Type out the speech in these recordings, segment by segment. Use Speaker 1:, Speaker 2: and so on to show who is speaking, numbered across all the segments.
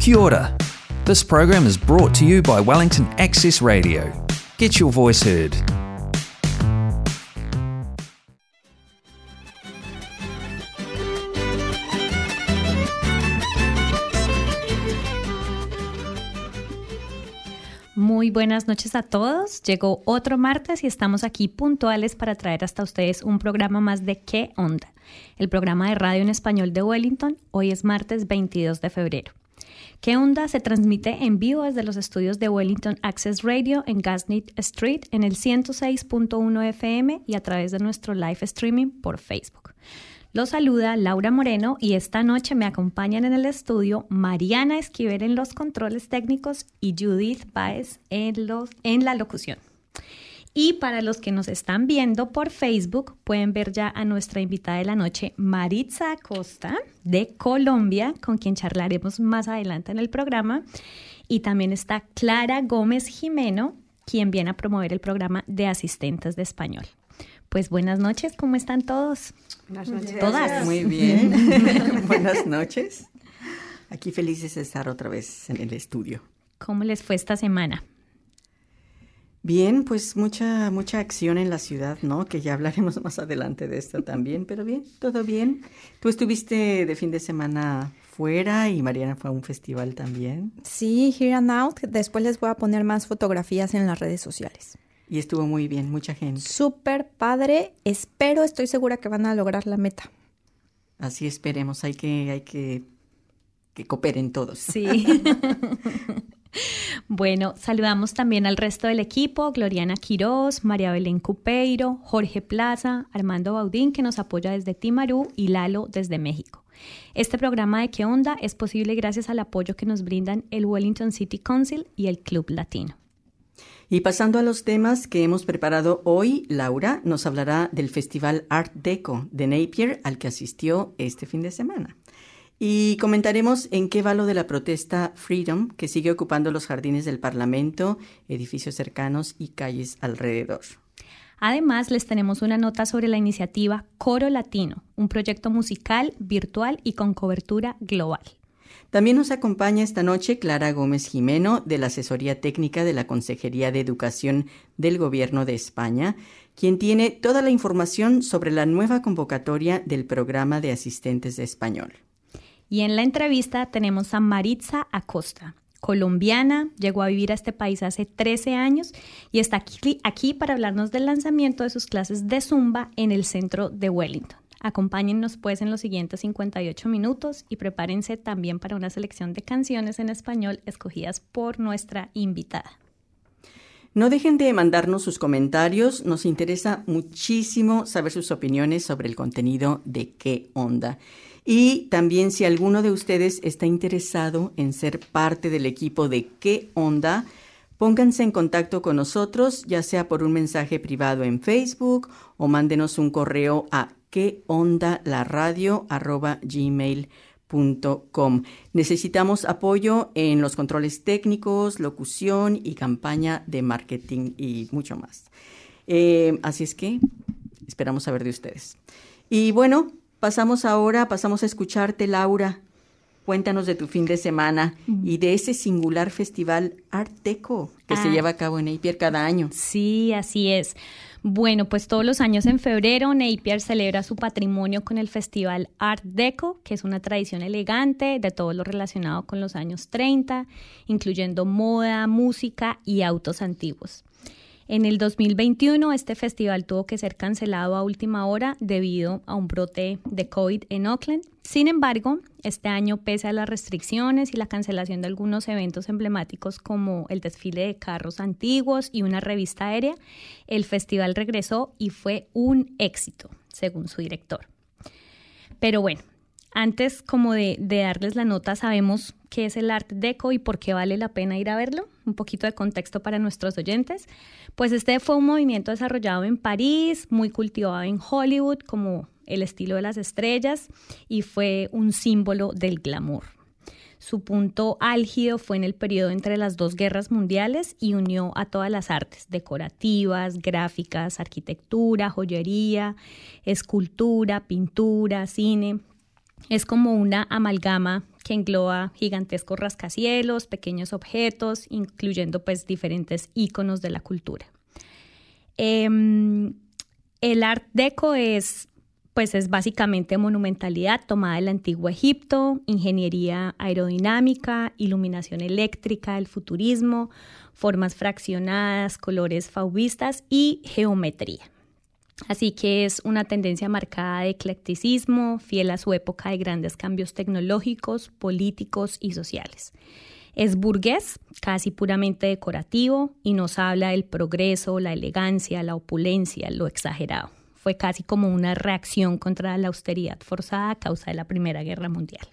Speaker 1: Kia ora. This program is brought to you by Wellington Access Radio. Get your voice heard.
Speaker 2: Muy buenas noches a todos. Llegó otro martes y estamos aquí puntuales para traer hasta ustedes un programa más de ¿Qué onda? El programa de radio en español de Wellington. Hoy es martes 22 de febrero. ¿Qué onda? Se transmite en vivo desde los estudios de Wellington Access Radio en Gasnit Street en el 106.1 FM y a través de nuestro live streaming por Facebook. Los saluda Laura Moreno y esta noche me acompañan en el estudio Mariana Esquivel en los controles técnicos y Judith Baez en, los, en la locución. Y para los que nos están viendo por Facebook, pueden ver ya a nuestra invitada de la noche, Maritza Acosta, de Colombia, con quien charlaremos más adelante en el programa. Y también está Clara Gómez Jimeno, quien viene a promover el programa de asistentes de español. Pues buenas noches, ¿cómo están todos?
Speaker 3: Buenas noches.
Speaker 2: Todas.
Speaker 3: Muy bien. buenas noches. Aquí felices de estar otra vez en el estudio.
Speaker 2: ¿Cómo les fue esta semana?
Speaker 3: Bien, pues mucha mucha acción en la ciudad, ¿no? Que ya hablaremos más adelante de esto también, pero bien, todo bien. Tú estuviste de fin de semana fuera y Mariana fue a un festival también.
Speaker 4: Sí, Here and Out. Después les voy a poner más fotografías en las redes sociales.
Speaker 3: Y estuvo muy bien, mucha gente.
Speaker 4: Súper padre. Espero, estoy segura que van a lograr la meta.
Speaker 3: Así esperemos, hay que, hay que, que cooperen todos.
Speaker 2: Sí. bueno, saludamos también al resto del equipo, Gloriana Quiroz, María Belén Cupeiro, Jorge Plaza, Armando Baudín, que nos apoya desde Timarú, y Lalo desde México. Este programa de ¿Qué onda? es posible gracias al apoyo que nos brindan el Wellington City Council y el Club Latino.
Speaker 3: Y pasando a los temas que hemos preparado hoy, Laura nos hablará del Festival Art Deco de Napier al que asistió este fin de semana. Y comentaremos en qué va lo de la protesta Freedom, que sigue ocupando los jardines del Parlamento, edificios cercanos y calles alrededor.
Speaker 2: Además, les tenemos una nota sobre la iniciativa Coro Latino, un proyecto musical, virtual y con cobertura global.
Speaker 3: También nos acompaña esta noche Clara Gómez Jimeno de la Asesoría Técnica de la Consejería de Educación del Gobierno de España, quien tiene toda la información sobre la nueva convocatoria del programa de asistentes de español.
Speaker 2: Y en la entrevista tenemos a Maritza Acosta, colombiana, llegó a vivir a este país hace 13 años y está aquí, aquí para hablarnos del lanzamiento de sus clases de Zumba en el centro de Wellington. Acompáñennos pues en los siguientes 58 minutos y prepárense también para una selección de canciones en español escogidas por nuestra invitada.
Speaker 3: No dejen de mandarnos sus comentarios, nos interesa muchísimo saber sus opiniones sobre el contenido de qué onda. Y también si alguno de ustedes está interesado en ser parte del equipo de qué onda, pónganse en contacto con nosotros, ya sea por un mensaje privado en Facebook o mándenos un correo a gmail.com. Necesitamos apoyo en los controles técnicos, locución y campaña de marketing y mucho más. Eh, así es que esperamos saber de ustedes. Y bueno, pasamos ahora, pasamos a escucharte, Laura. Cuéntanos de tu fin de semana y de ese singular festival Art Deco que se
Speaker 2: Ah.
Speaker 3: lleva a cabo en Napier cada año.
Speaker 2: Sí, así es. Bueno, pues todos los años en febrero Napier celebra su patrimonio con el festival Art Deco, que es una tradición elegante de todo lo relacionado con los años 30, incluyendo moda, música y autos antiguos. En el 2021 este festival tuvo que ser cancelado a última hora debido a un brote de COVID en Oakland. Sin embargo, este año, pese a las restricciones y la cancelación de algunos eventos emblemáticos como el desfile de carros antiguos y una revista aérea, el festival regresó y fue un éxito, según su director. Pero bueno, antes como de, de, darles la nota, sabemos qué es el Art Deco y por qué vale la pena ir a verlo. Un poquito de contexto para nuestros oyentes. Pues este fue un movimiento desarrollado en París, muy cultivado en Hollywood, como el estilo de las estrellas, y fue un símbolo del glamour. Su punto álgido fue en el periodo entre las dos guerras mundiales y unió a todas las artes decorativas, gráficas, arquitectura, joyería, escultura, pintura, cine. Es como una amalgama que engloba gigantescos rascacielos, pequeños objetos, incluyendo pues diferentes íconos de la cultura. Em, el Art Deco es pues es básicamente monumentalidad tomada del antiguo Egipto, ingeniería aerodinámica, iluminación eléctrica, el futurismo, formas fraccionadas, colores fauvistas y geometría. Así que es una tendencia marcada de eclecticismo, fiel a su época de grandes cambios tecnológicos, políticos y sociales. Es burgués, casi puramente decorativo, y nos habla del progreso, la elegancia, la opulencia, lo exagerado fue casi como una reacción contra la austeridad forzada a causa de la Primera Guerra Mundial.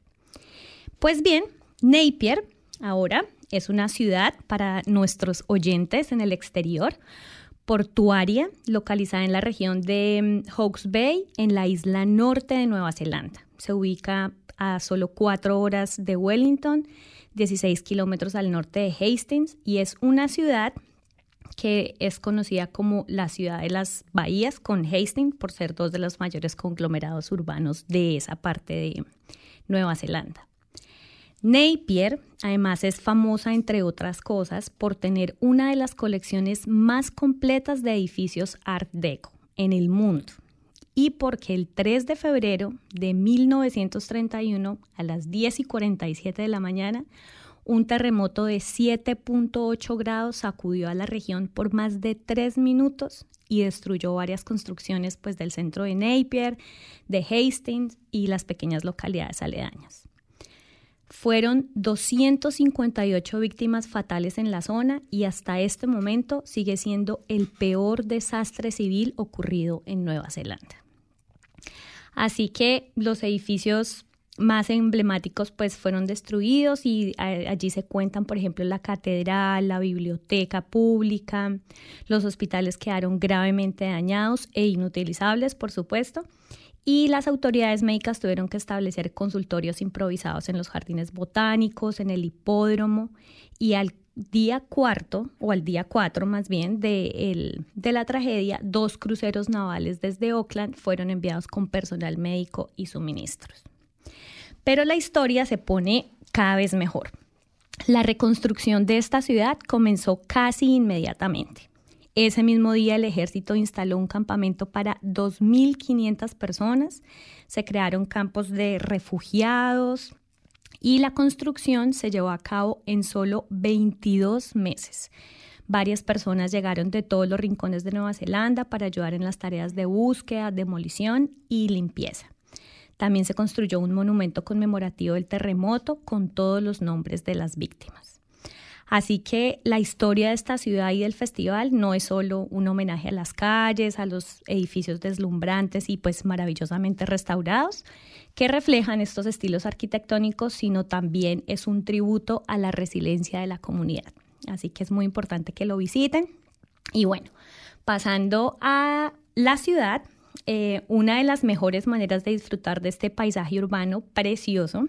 Speaker 2: Pues bien, Napier ahora es una ciudad para nuestros oyentes en el exterior, portuaria, localizada en la región de mm, Hawke's Bay, en la isla norte de Nueva Zelanda. Se ubica a solo cuatro horas de Wellington, 16 kilómetros al norte de Hastings, y es una ciudad que es conocida como la ciudad de las bahías con Hastings por ser dos de los mayores conglomerados urbanos de esa parte de Nueva Zelanda. Napier además es famosa, entre otras cosas, por tener una de las colecciones más completas de edificios Art Deco en el mundo y porque el 3 de febrero de 1931 a las 10 y 47 de la mañana un terremoto de 7.8 grados sacudió a la región por más de tres minutos y destruyó varias construcciones pues, del centro de Napier, de Hastings y las pequeñas localidades aledañas. Fueron 258 víctimas fatales en la zona y hasta este momento sigue siendo el peor desastre civil ocurrido en Nueva Zelanda. Así que los edificios más emblemáticos pues fueron destruidos y allí se cuentan por ejemplo la catedral, la biblioteca pública, los hospitales quedaron gravemente dañados e inutilizables por supuesto y las autoridades médicas tuvieron que establecer consultorios improvisados en los jardines botánicos, en el hipódromo y al día cuarto o al día cuatro más bien de, de la tragedia, dos cruceros navales desde Oakland fueron enviados con personal médico y suministros. Pero la historia se pone cada vez mejor. La reconstrucción de esta ciudad comenzó casi inmediatamente. Ese mismo día el ejército instaló un campamento para 2.500 personas, se crearon campos de refugiados y la construcción se llevó a cabo en solo 22 meses. Varias personas llegaron de todos los rincones de Nueva Zelanda para ayudar en las tareas de búsqueda, demolición y limpieza. También se construyó un monumento conmemorativo del terremoto con todos los nombres de las víctimas. Así que la historia de esta ciudad y del festival no es solo un homenaje a las calles, a los edificios deslumbrantes y pues maravillosamente restaurados que reflejan estos estilos arquitectónicos, sino también es un tributo a la resiliencia de la comunidad. Así que es muy importante que lo visiten. Y bueno, pasando a la ciudad, eh, una de las mejores maneras de disfrutar de este paisaje urbano precioso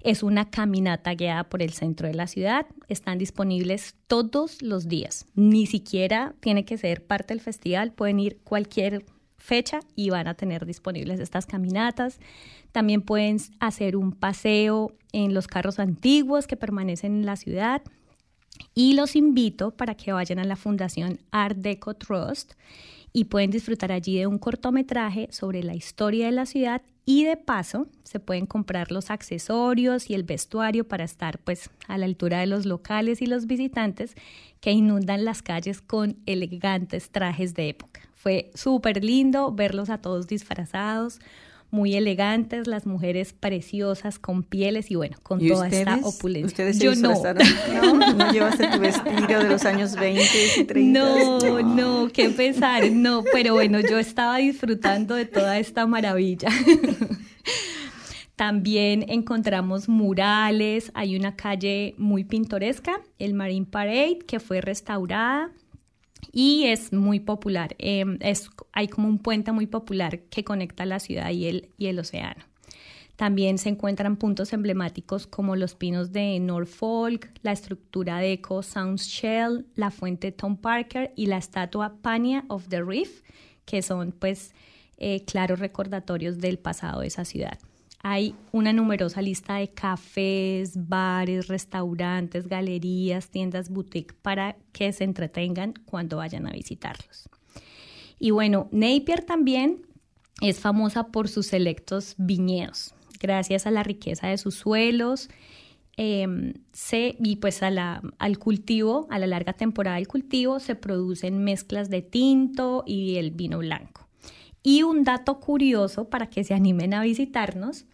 Speaker 2: es una caminata guiada por el centro de la ciudad. Están disponibles todos los días. Ni siquiera tiene que ser parte del festival. Pueden ir cualquier fecha y van a tener disponibles estas caminatas. También pueden hacer un paseo en los carros antiguos que permanecen en la ciudad. Y los invito para que vayan a la Fundación Art Deco Trust y pueden disfrutar allí de un cortometraje sobre la historia de la ciudad y de paso se pueden comprar los accesorios y el vestuario para estar pues a la altura de los locales y los visitantes que inundan las calles con elegantes trajes de época. Fue súper lindo verlos a todos disfrazados, muy elegantes, las mujeres preciosas con pieles y bueno, con toda esta opulencia.
Speaker 3: ¿Ustedes Yo no. no. ¿No? llevaste tu vestido de los años 20 y 30?
Speaker 2: No, no, qué pesar, no, pero bueno, yo estaba disfrutando de toda esta maravilla. También encontramos murales, hay una calle muy pintoresca, el Marine Parade, que fue restaurada y es muy popular. Em, es, hay como un puente muy popular que conecta la ciudad y el, y el océano. También se encuentran puntos emblemáticos como los pinos de Norfolk, la estructura de Eco Sounds Shell, la fuente Tom Parker y la estatua Pania of the Reef, que son pues eh, claros recordatorios del pasado de esa ciudad. Hay una numerosa lista de cafés, bares, restaurantes, galerías, tiendas boutique para que se entretengan cuando vayan a visitarlos. Y bueno, Napier también es famosa por sus selectos viñedos, gracias a la riqueza de sus suelos em, y pues al cultivo, a la larga temporada del cultivo, se producen mezclas de tinto y el vino blanco. Y un dato curioso para que se animen a visitarnos,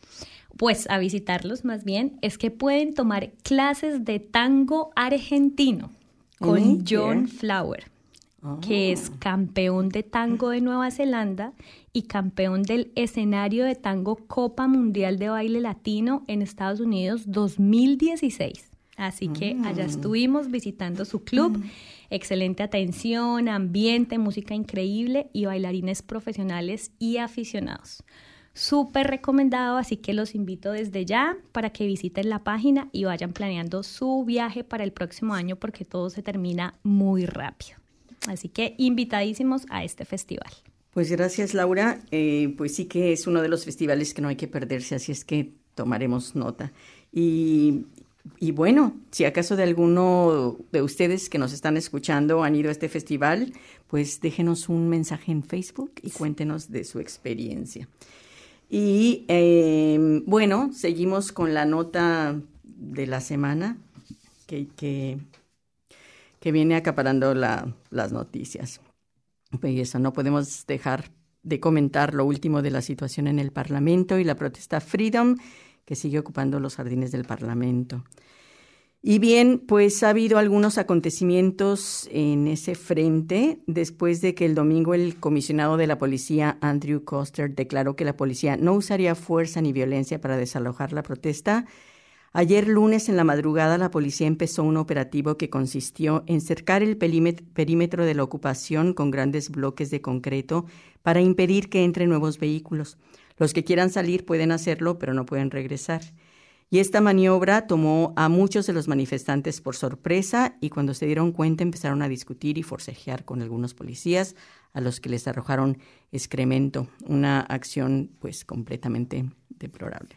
Speaker 2: pues a visitarlos más bien, es que pueden tomar clases de tango argentino con John Flower, que es ah. campeón de tango de Nueva Zelanda y campeón del escenario de tango Copa Mundial de Baile Latino en Estados Unidos 2016. Así que allá mm. estuvimos visitando su club. Mm. Excelente atención, ambiente, música increíble y bailarines profesionales y aficionados. Súper recomendado, así que los invito desde ya para que visiten la página y vayan planeando su viaje para el próximo año porque todo se termina muy rápido. Así que invitadísimos a este festival.
Speaker 3: Pues gracias Laura, eh, pues sí que es uno de los festivales que no hay que perderse, así es que tomaremos nota. Y y bueno, si acaso de alguno de ustedes que nos están escuchando han ido a este festival, pues déjenos un mensaje en Facebook y cuéntenos de su experiencia. Y em, bueno, seguimos con la nota de la semana que, que, viene acaparando las noticias. Y eso, no podemos dejar de comentar lo último de la situación en el Parlamento y la protesta Freedom que sigue ocupando los jardines del Parlamento. Y bien, pues ha habido algunos acontecimientos en ese frente después de que el domingo el comisionado de la policía, Andrew Coster, declaró que la policía no usaría fuerza ni violencia para desalojar la protesta. Ayer lunes en la madrugada la policía empezó un operativo que consistió en cercar el perímetro de la ocupación con grandes bloques de concreto para impedir que entren nuevos vehículos. Los que quieran salir pueden hacerlo, pero no pueden regresar. Y esta maniobra tomó a muchos de los manifestantes por sorpresa y cuando se dieron cuenta empezaron a discutir y forcejear con algunos policías a los que les arrojaron excremento, una acción pues completamente deplorable.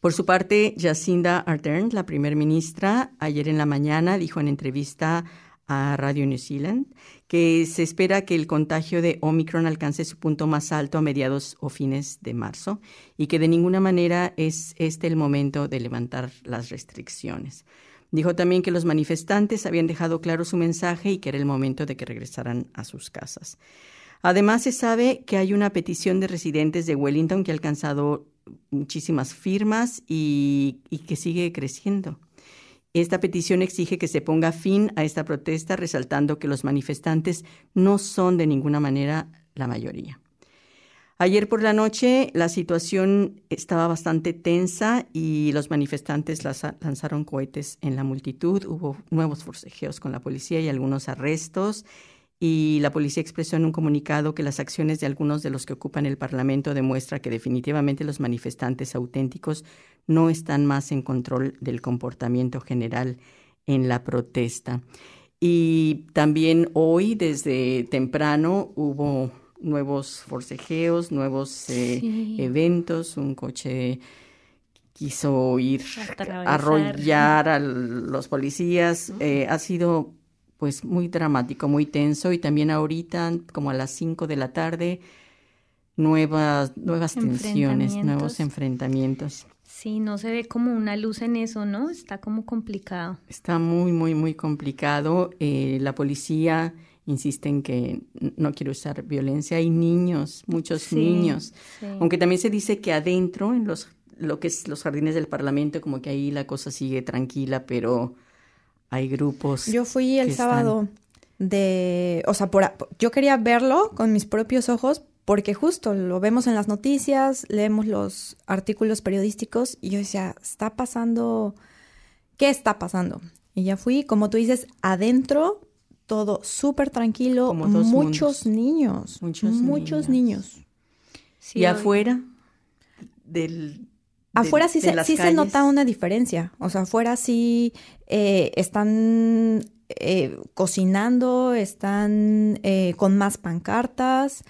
Speaker 3: Por su parte, Jacinda Ardern, la primer ministra, ayer en la mañana dijo en entrevista a Radio New Zealand que se espera que el contagio de Omicron alcance su punto más alto a mediados o fines de marzo y que de ninguna manera es este el momento de levantar las restricciones. Dijo también que los manifestantes habían dejado claro su mensaje y que era el momento de que regresaran a sus casas. Además, se sabe que hay una petición de residentes de Wellington que ha alcanzado muchísimas firmas y, y que sigue creciendo. Esta petición exige que se ponga fin a esta protesta, resaltando que los manifestantes no son de ninguna manera la mayoría. Ayer por la noche la situación estaba bastante tensa y los manifestantes lanzaron cohetes en la multitud. Hubo nuevos forcejeos con la policía y algunos arrestos y la policía expresó en un comunicado que las acciones de algunos de los que ocupan el Parlamento demuestra que definitivamente los manifestantes auténticos no están más en control del comportamiento general en la protesta. Y también hoy, desde temprano, hubo nuevos forcejeos, nuevos eh, eventos, un coche quiso ir a arrollar a los policías. Eh, ha sido pues muy dramático, muy tenso y también ahorita como a las 5 de la tarde nuevas nuevas tensiones, nuevos enfrentamientos.
Speaker 2: Sí, no se ve como una luz en eso, ¿no? Está como complicado.
Speaker 3: Está muy, muy, muy complicado. Eh, la policía insiste en que no quiere usar violencia. Hay niños, muchos niños. Aunque también se dice que adentro, en los, lo que es los jardines del Parlamento, como que ahí la cosa sigue tranquila, pero hay grupos.
Speaker 4: Yo fui el sábado de, o sea, por, yo quería verlo con mis propios ojos porque justo lo vemos en las noticias, leemos los artículos periodísticos y yo decía, está pasando, ¿qué está pasando? Y ya fui, como tú dices, adentro, todo súper tranquilo, muchos niños, muchos, muchos niños.
Speaker 3: y afuera del,
Speaker 4: Afuera sí, se, sí se nota una diferencia. O sea, afuera sí eh, están eh, cocinando, están eh, con más pancartas.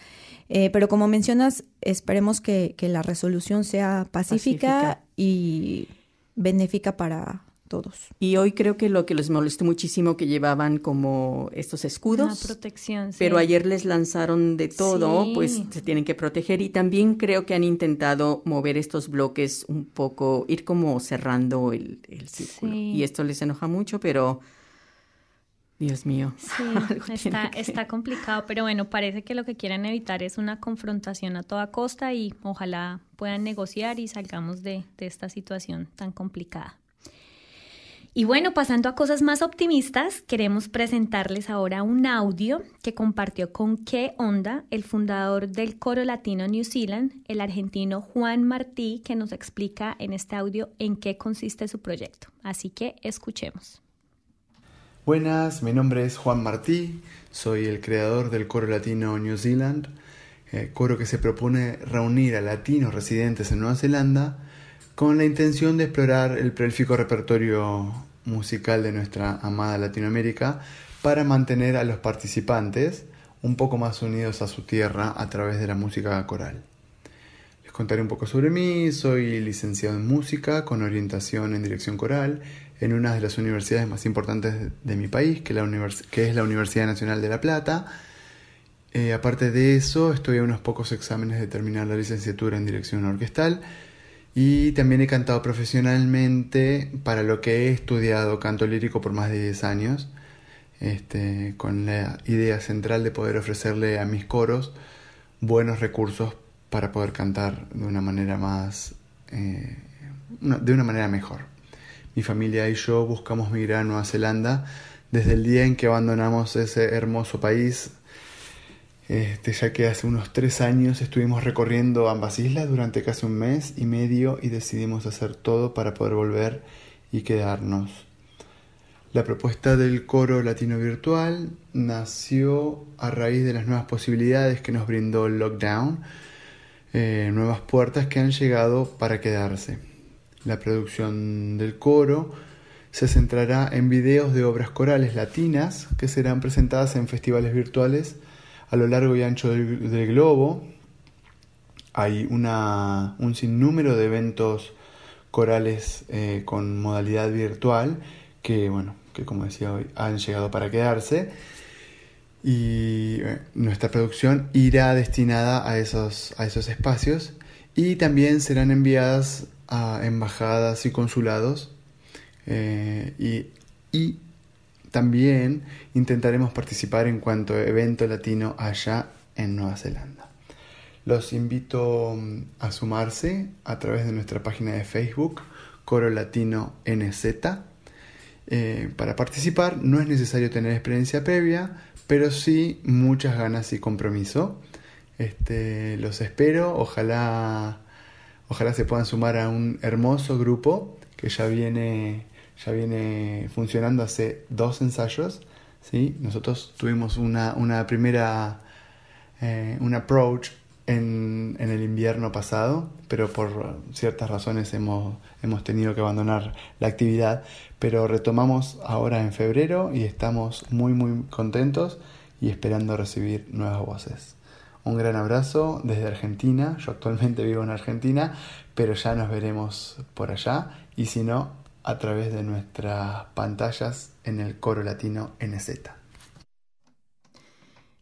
Speaker 4: Eh, pero como mencionas, esperemos que, la resolución sea pacífica, y benéfica para todos.
Speaker 3: Y hoy creo que lo que les molestó muchísimo que llevaban como estos escudos.
Speaker 2: protección,
Speaker 3: Pero ayer les lanzaron de todo, pues se tienen que proteger. Y también creo que han intentado mover estos bloques un poco, ir como cerrando el, el círculo. Y esto les enoja mucho, pero Dios mío.
Speaker 2: Sí, está, está complicado, pero bueno, parece que lo que quieren evitar es una confrontación a toda costa y ojalá puedan negociar y salgamos de, de esta situación tan complicada. Y bueno, pasando a cosas más optimistas, queremos presentarles ahora un audio que compartió con Qué Onda el fundador del Coro Latino New Zealand, el argentino Juan Martí, que nos explica en este audio en qué consiste su proyecto. Así que escuchemos.
Speaker 5: Buenas, mi nombre es Juan Martí, soy el creador del Coro Latino New Zealand, eh, coro que se propone reunir a latinos residentes en Nueva Zelanda con la intención de explorar el prolífico repertorio musical de nuestra amada Latinoamérica para mantener a los participantes un poco más unidos a su tierra a través de la música coral. Les contaré un poco sobre mí, soy licenciado en música con orientación en dirección coral en una de las universidades más importantes de mi país, que, es la Universidad Nacional de La Plata. Eh, aparte de eso, estoy a unos pocos exámenes de terminar la licenciatura en dirección orquestal y también he cantado profesionalmente para lo que he estudiado canto lírico por más de 10 años, este, con la idea central de poder ofrecerle a mis coros buenos recursos para poder cantar de una manera más, eh, de una manera mejor. Mi familia y yo buscamos migrar a Nueva Zelanda desde el día en que abandonamos ese hermoso país, este, ya que hace unos tres años estuvimos recorriendo ambas islas durante casi un mes y medio y decidimos hacer todo para poder volver y quedarnos. La propuesta del coro latino virtual nació a raíz de las nuevas posibilidades que nos brindó el lockdown, eh, nuevas puertas que han llegado para quedarse. La producción del coro se centrará en videos de obras corales latinas que serán presentadas en festivales virtuales a lo largo y ancho del, globo. Hay una, un sinnúmero de eventos corales eh, con modalidad virtual que, bueno, que como decía hoy, han llegado para quedarse. Y eh, nuestra producción irá destinada a esos, a esos espacios y también serán enviadas a embajadas y consulados eh, y, también intentaremos participar en cuanto evento latino allá en Nueva Zelanda. Los invito mm, a sumarse a través de nuestra página de Facebook, Coro Latino NZ. Eh, para participar no es necesario tener experiencia previa, pero sí muchas ganas y compromiso. Este, los espero, ojalá Ojalá se puedan sumar a un hermoso grupo que ya viene, ya viene funcionando hace dos ensayos. ¿sí? Nosotros tuvimos una, una primera, eh, un approach en, en, el invierno pasado, pero por ciertas razones hemos, hemos tenido que abandonar la actividad. Pero retomamos ahora en febrero y estamos muy muy contentos y esperando recibir nuevas voces. Un gran abrazo desde Argentina. Yo actualmente vivo en Argentina, pero ya nos veremos por allá y si no, a través de nuestras pantallas en el coro latino NZ.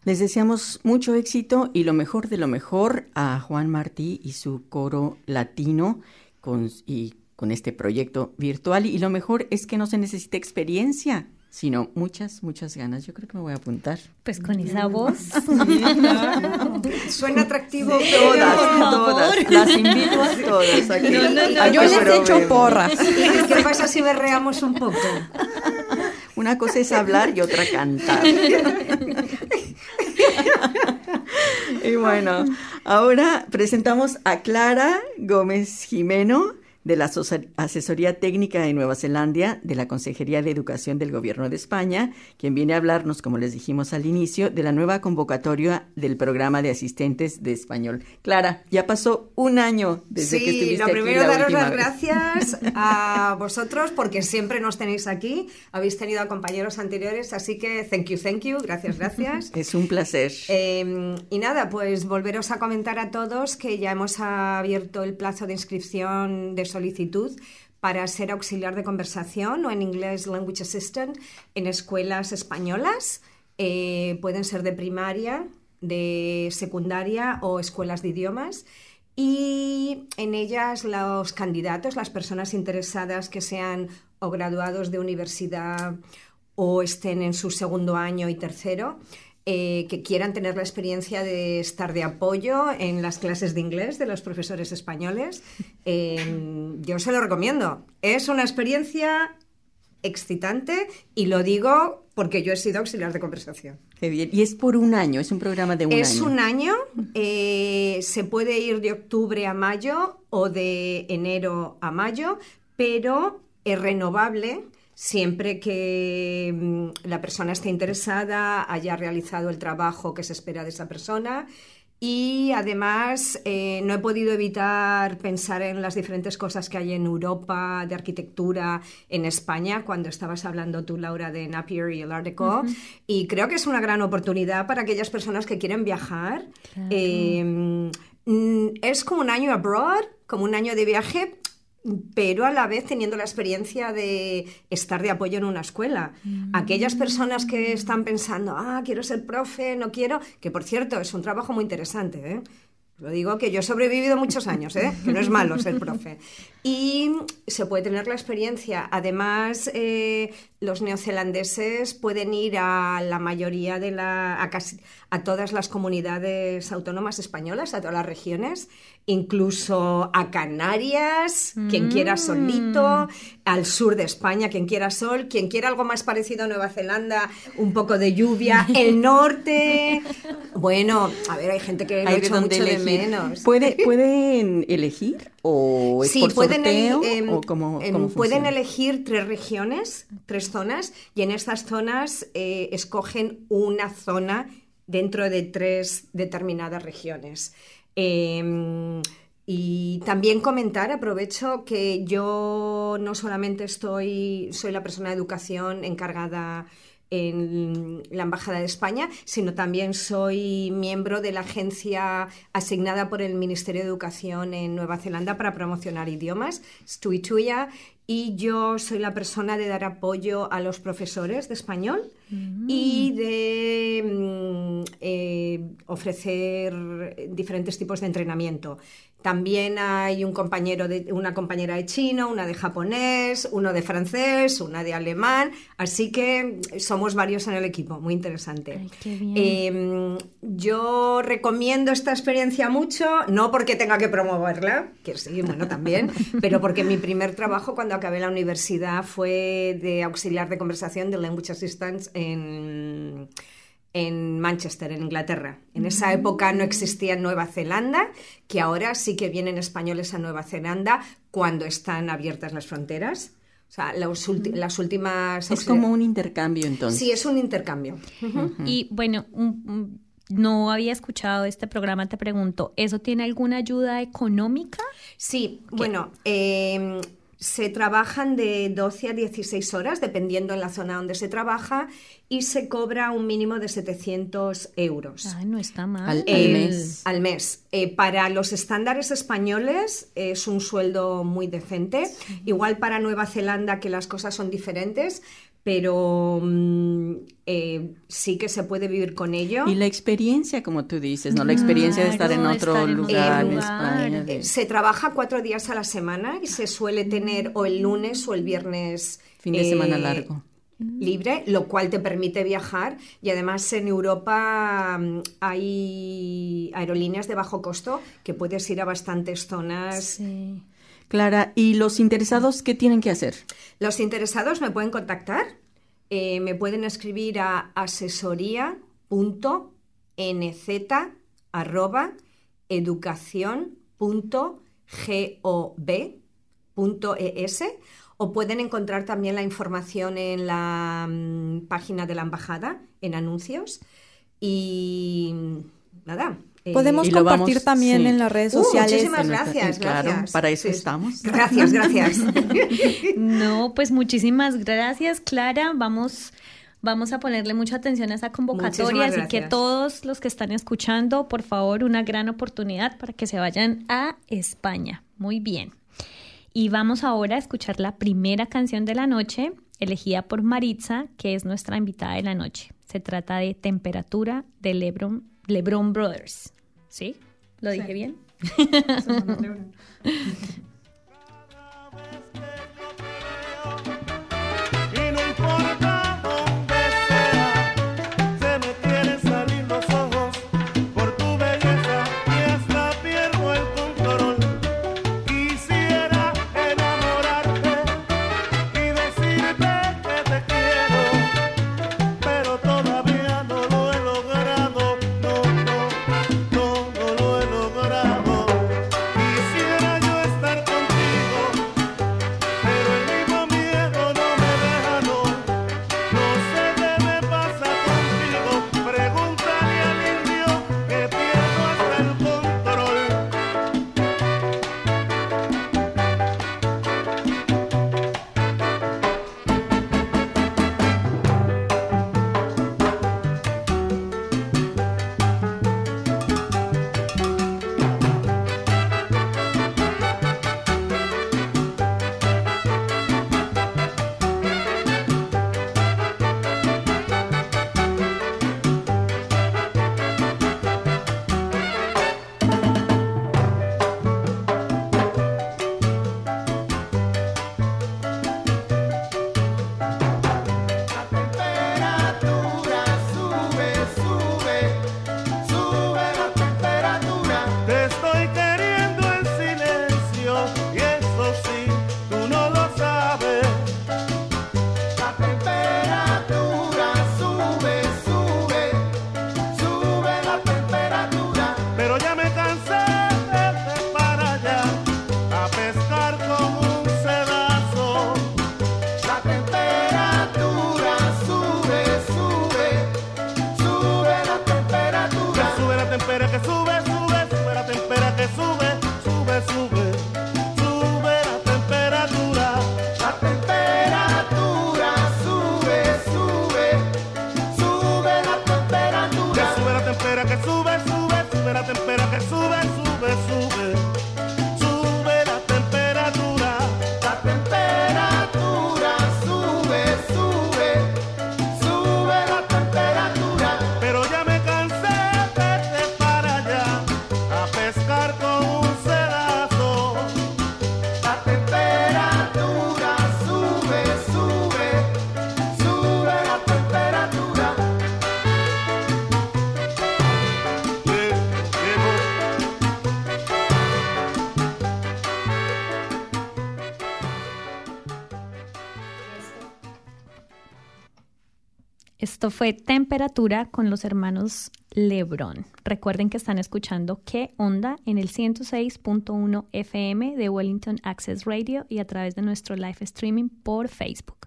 Speaker 3: Les deseamos mucho éxito y lo mejor de lo mejor a Juan Martí y su coro latino con, y con este proyecto virtual. Y lo mejor es que no se necesita experiencia sino muchas, muchas ganas. Yo creo que me voy a apuntar.
Speaker 2: Pues con esa voz.
Speaker 6: Suena atractivo.
Speaker 3: todas, todas. Las invito a todas. Aquí.
Speaker 4: Yo les he hecho porras.
Speaker 6: ¿Qué pasa si berreamos un poco?
Speaker 3: Una cosa es hablar y otra cantar. y bueno, ahora presentamos a Clara Gómez Jimeno de la Asesoría Técnica de Nueva Zelanda de la Consejería de Educación del Gobierno de España, quien viene a hablarnos, como les dijimos al inicio, de la nueva convocatoria del programa de asistentes de español. Clara, ya pasó un año desde que estuviste
Speaker 6: aquí. Sí, lo primero daros las
Speaker 3: vez.
Speaker 6: gracias a vosotros porque siempre nos tenéis aquí. Habéis tenido a compañeros anteriores, así que thank you, thank you, gracias, gracias.
Speaker 3: es un placer.
Speaker 6: Eh, y nada, pues volveros a comentar a todos que ya hemos abierto el plazo de inscripción de solicitud para ser auxiliar de conversación o en inglés language assistant en escuelas españolas. Eh, pueden ser de primaria, de secundaria o escuelas de idiomas. Y en ellas los candidatos, las personas interesadas que sean o graduados de universidad o estén en su segundo año y tercero, eh, que quieran tener la experiencia de estar de apoyo en las clases de inglés de los profesores españoles, eh, yo se lo recomiendo. Es una experiencia excitante y lo digo porque yo he sido auxiliar de conversación.
Speaker 3: Qué bien. Y es por un año, es un programa de un
Speaker 6: es
Speaker 3: año.
Speaker 6: Es un año, eh, se puede ir de octubre a mayo o de enero a mayo, pero es renovable siempre que mm, la persona esté interesada, haya realizado el trabajo que se espera de esa persona. Y además eh, no he podido evitar pensar en las diferentes cosas que hay en Europa de arquitectura en España, cuando estabas hablando tú, Laura, de Napier y el Art Deco. Uh -huh. Y creo que es una gran oportunidad para aquellas personas que quieren viajar. Claro. Eh, es como un año abroad, como un año de viaje, pero a la vez teniendo la experiencia de estar de apoyo en una escuela. Mm. Aquellas personas que están pensando, ah, quiero ser profe, no quiero, que por cierto es un trabajo muy interesante, ¿eh? Lo digo que yo he sobrevivido muchos años, ¿eh? que no es malo ser profe. Y se puede tener la experiencia. Además, eh, los neozelandeses pueden ir a la mayoría de la. A, casi, a todas las comunidades autónomas españolas, a todas las regiones, incluso a Canarias, mm. quien quiera solito, al sur de España, quien quiera sol, quien quiera algo más parecido a Nueva Zelanda, un poco de lluvia, el norte. Bueno, a ver, hay gente que lo
Speaker 3: Hay
Speaker 6: echa mucho de menos.
Speaker 3: ¿Puede, ¿Pueden elegir o es
Speaker 6: Sí,
Speaker 3: por
Speaker 6: pueden,
Speaker 3: sorteo
Speaker 6: em,
Speaker 3: o cómo,
Speaker 6: em,
Speaker 3: cómo
Speaker 6: pueden elegir tres regiones, tres zonas, y en estas zonas eh, escogen una zona dentro de tres determinadas regiones. Em, y también comentar, aprovecho que yo no solamente estoy, soy la persona de educación encargada en la Embajada de España, sino también soy miembro de la agencia asignada por el Ministerio de Educación en Nueva Zelanda para promocionar idiomas, Stuituya, y yo soy la persona de dar apoyo a los profesores de español y de mm, eh, ofrecer diferentes tipos de entrenamiento. También hay un compañero de, una compañera de chino, una de japonés, uno de francés, una de alemán, así que somos varios en el equipo, muy interesante.
Speaker 2: Ay, qué bien.
Speaker 6: Eh, yo recomiendo esta experiencia mucho, no porque tenga que promoverla, que sí, bueno, también, pero porque mi primer trabajo cuando acabé la universidad fue de auxiliar de conversación de Language Assistance en en Manchester, en Inglaterra. En esa época no existía Nueva Zelanda, que ahora sí que vienen españoles a Nueva Zelanda cuando están abiertas las fronteras. O sea, las, ulti- las últimas...
Speaker 3: Es como un intercambio entonces.
Speaker 6: Sí, es un intercambio.
Speaker 2: Y bueno, un- un- no había escuchado este programa, te pregunto, ¿eso tiene alguna ayuda económica?
Speaker 6: Sí, bueno, eh, se trabajan de 12 a 16 horas, dependiendo en la zona donde se trabaja, y se cobra un mínimo de 700 euros.
Speaker 2: Ay, no está mal.
Speaker 3: Al-
Speaker 6: Eh,
Speaker 3: mes.
Speaker 6: al mes. Eh, para los estándares españoles es un sueldo muy decente. Igual para Nueva Zelanda que las cosas son diferentes, pero mm, eh, sí que se puede vivir con ello.
Speaker 3: Y la experiencia, como tú dices, ¿no? La experiencia de estar en otro
Speaker 2: estar en
Speaker 3: lugar, en. España. de-
Speaker 6: Se trabaja cuatro días a la semana y se suele tener o el lunes o el viernes.
Speaker 3: Fin de semana
Speaker 6: eh,
Speaker 3: largo.
Speaker 6: libre, lo cual te permite viajar y además en Europa mm, hay aerolíneas de bajo costo que puedes ir a bastantes zonas.
Speaker 2: Sí.
Speaker 3: Clara, ¿y los interesados qué tienen que hacer?
Speaker 6: Los interesados me pueden contactar, eh, me pueden escribir a asesoría.nz arroba educación.gov o pueden encontrar también la información en la mm, página de la embajada, en anuncios. Y nada.
Speaker 4: Eh, Podemos compartir también en las redes uh, sociales.
Speaker 6: muchísimas gracias,
Speaker 3: Claro, para eso estamos.
Speaker 6: Gracias, gracias.
Speaker 7: no, pues muchísimas gracias, Clara. Vamos Vamos a ponerle mucha atención a esa convocatoria, así que todos los que están escuchando, por favor, una gran oportunidad para que se vayan a España. Muy bien. Y vamos ahora a escuchar la primera canción de la noche, elegida por Maritza, que es nuestra invitada de la noche. Se trata de Temperatura de Lebron, Lebron Brothers. ¿Sí? ¿Lo dije bien? fue Temperatura con los hermanos Lebron. Recuerden que están escuchando ¿Qué onda? en el 106.1 FM de Wellington Access Radio y a través de nuestro live streaming por Facebook.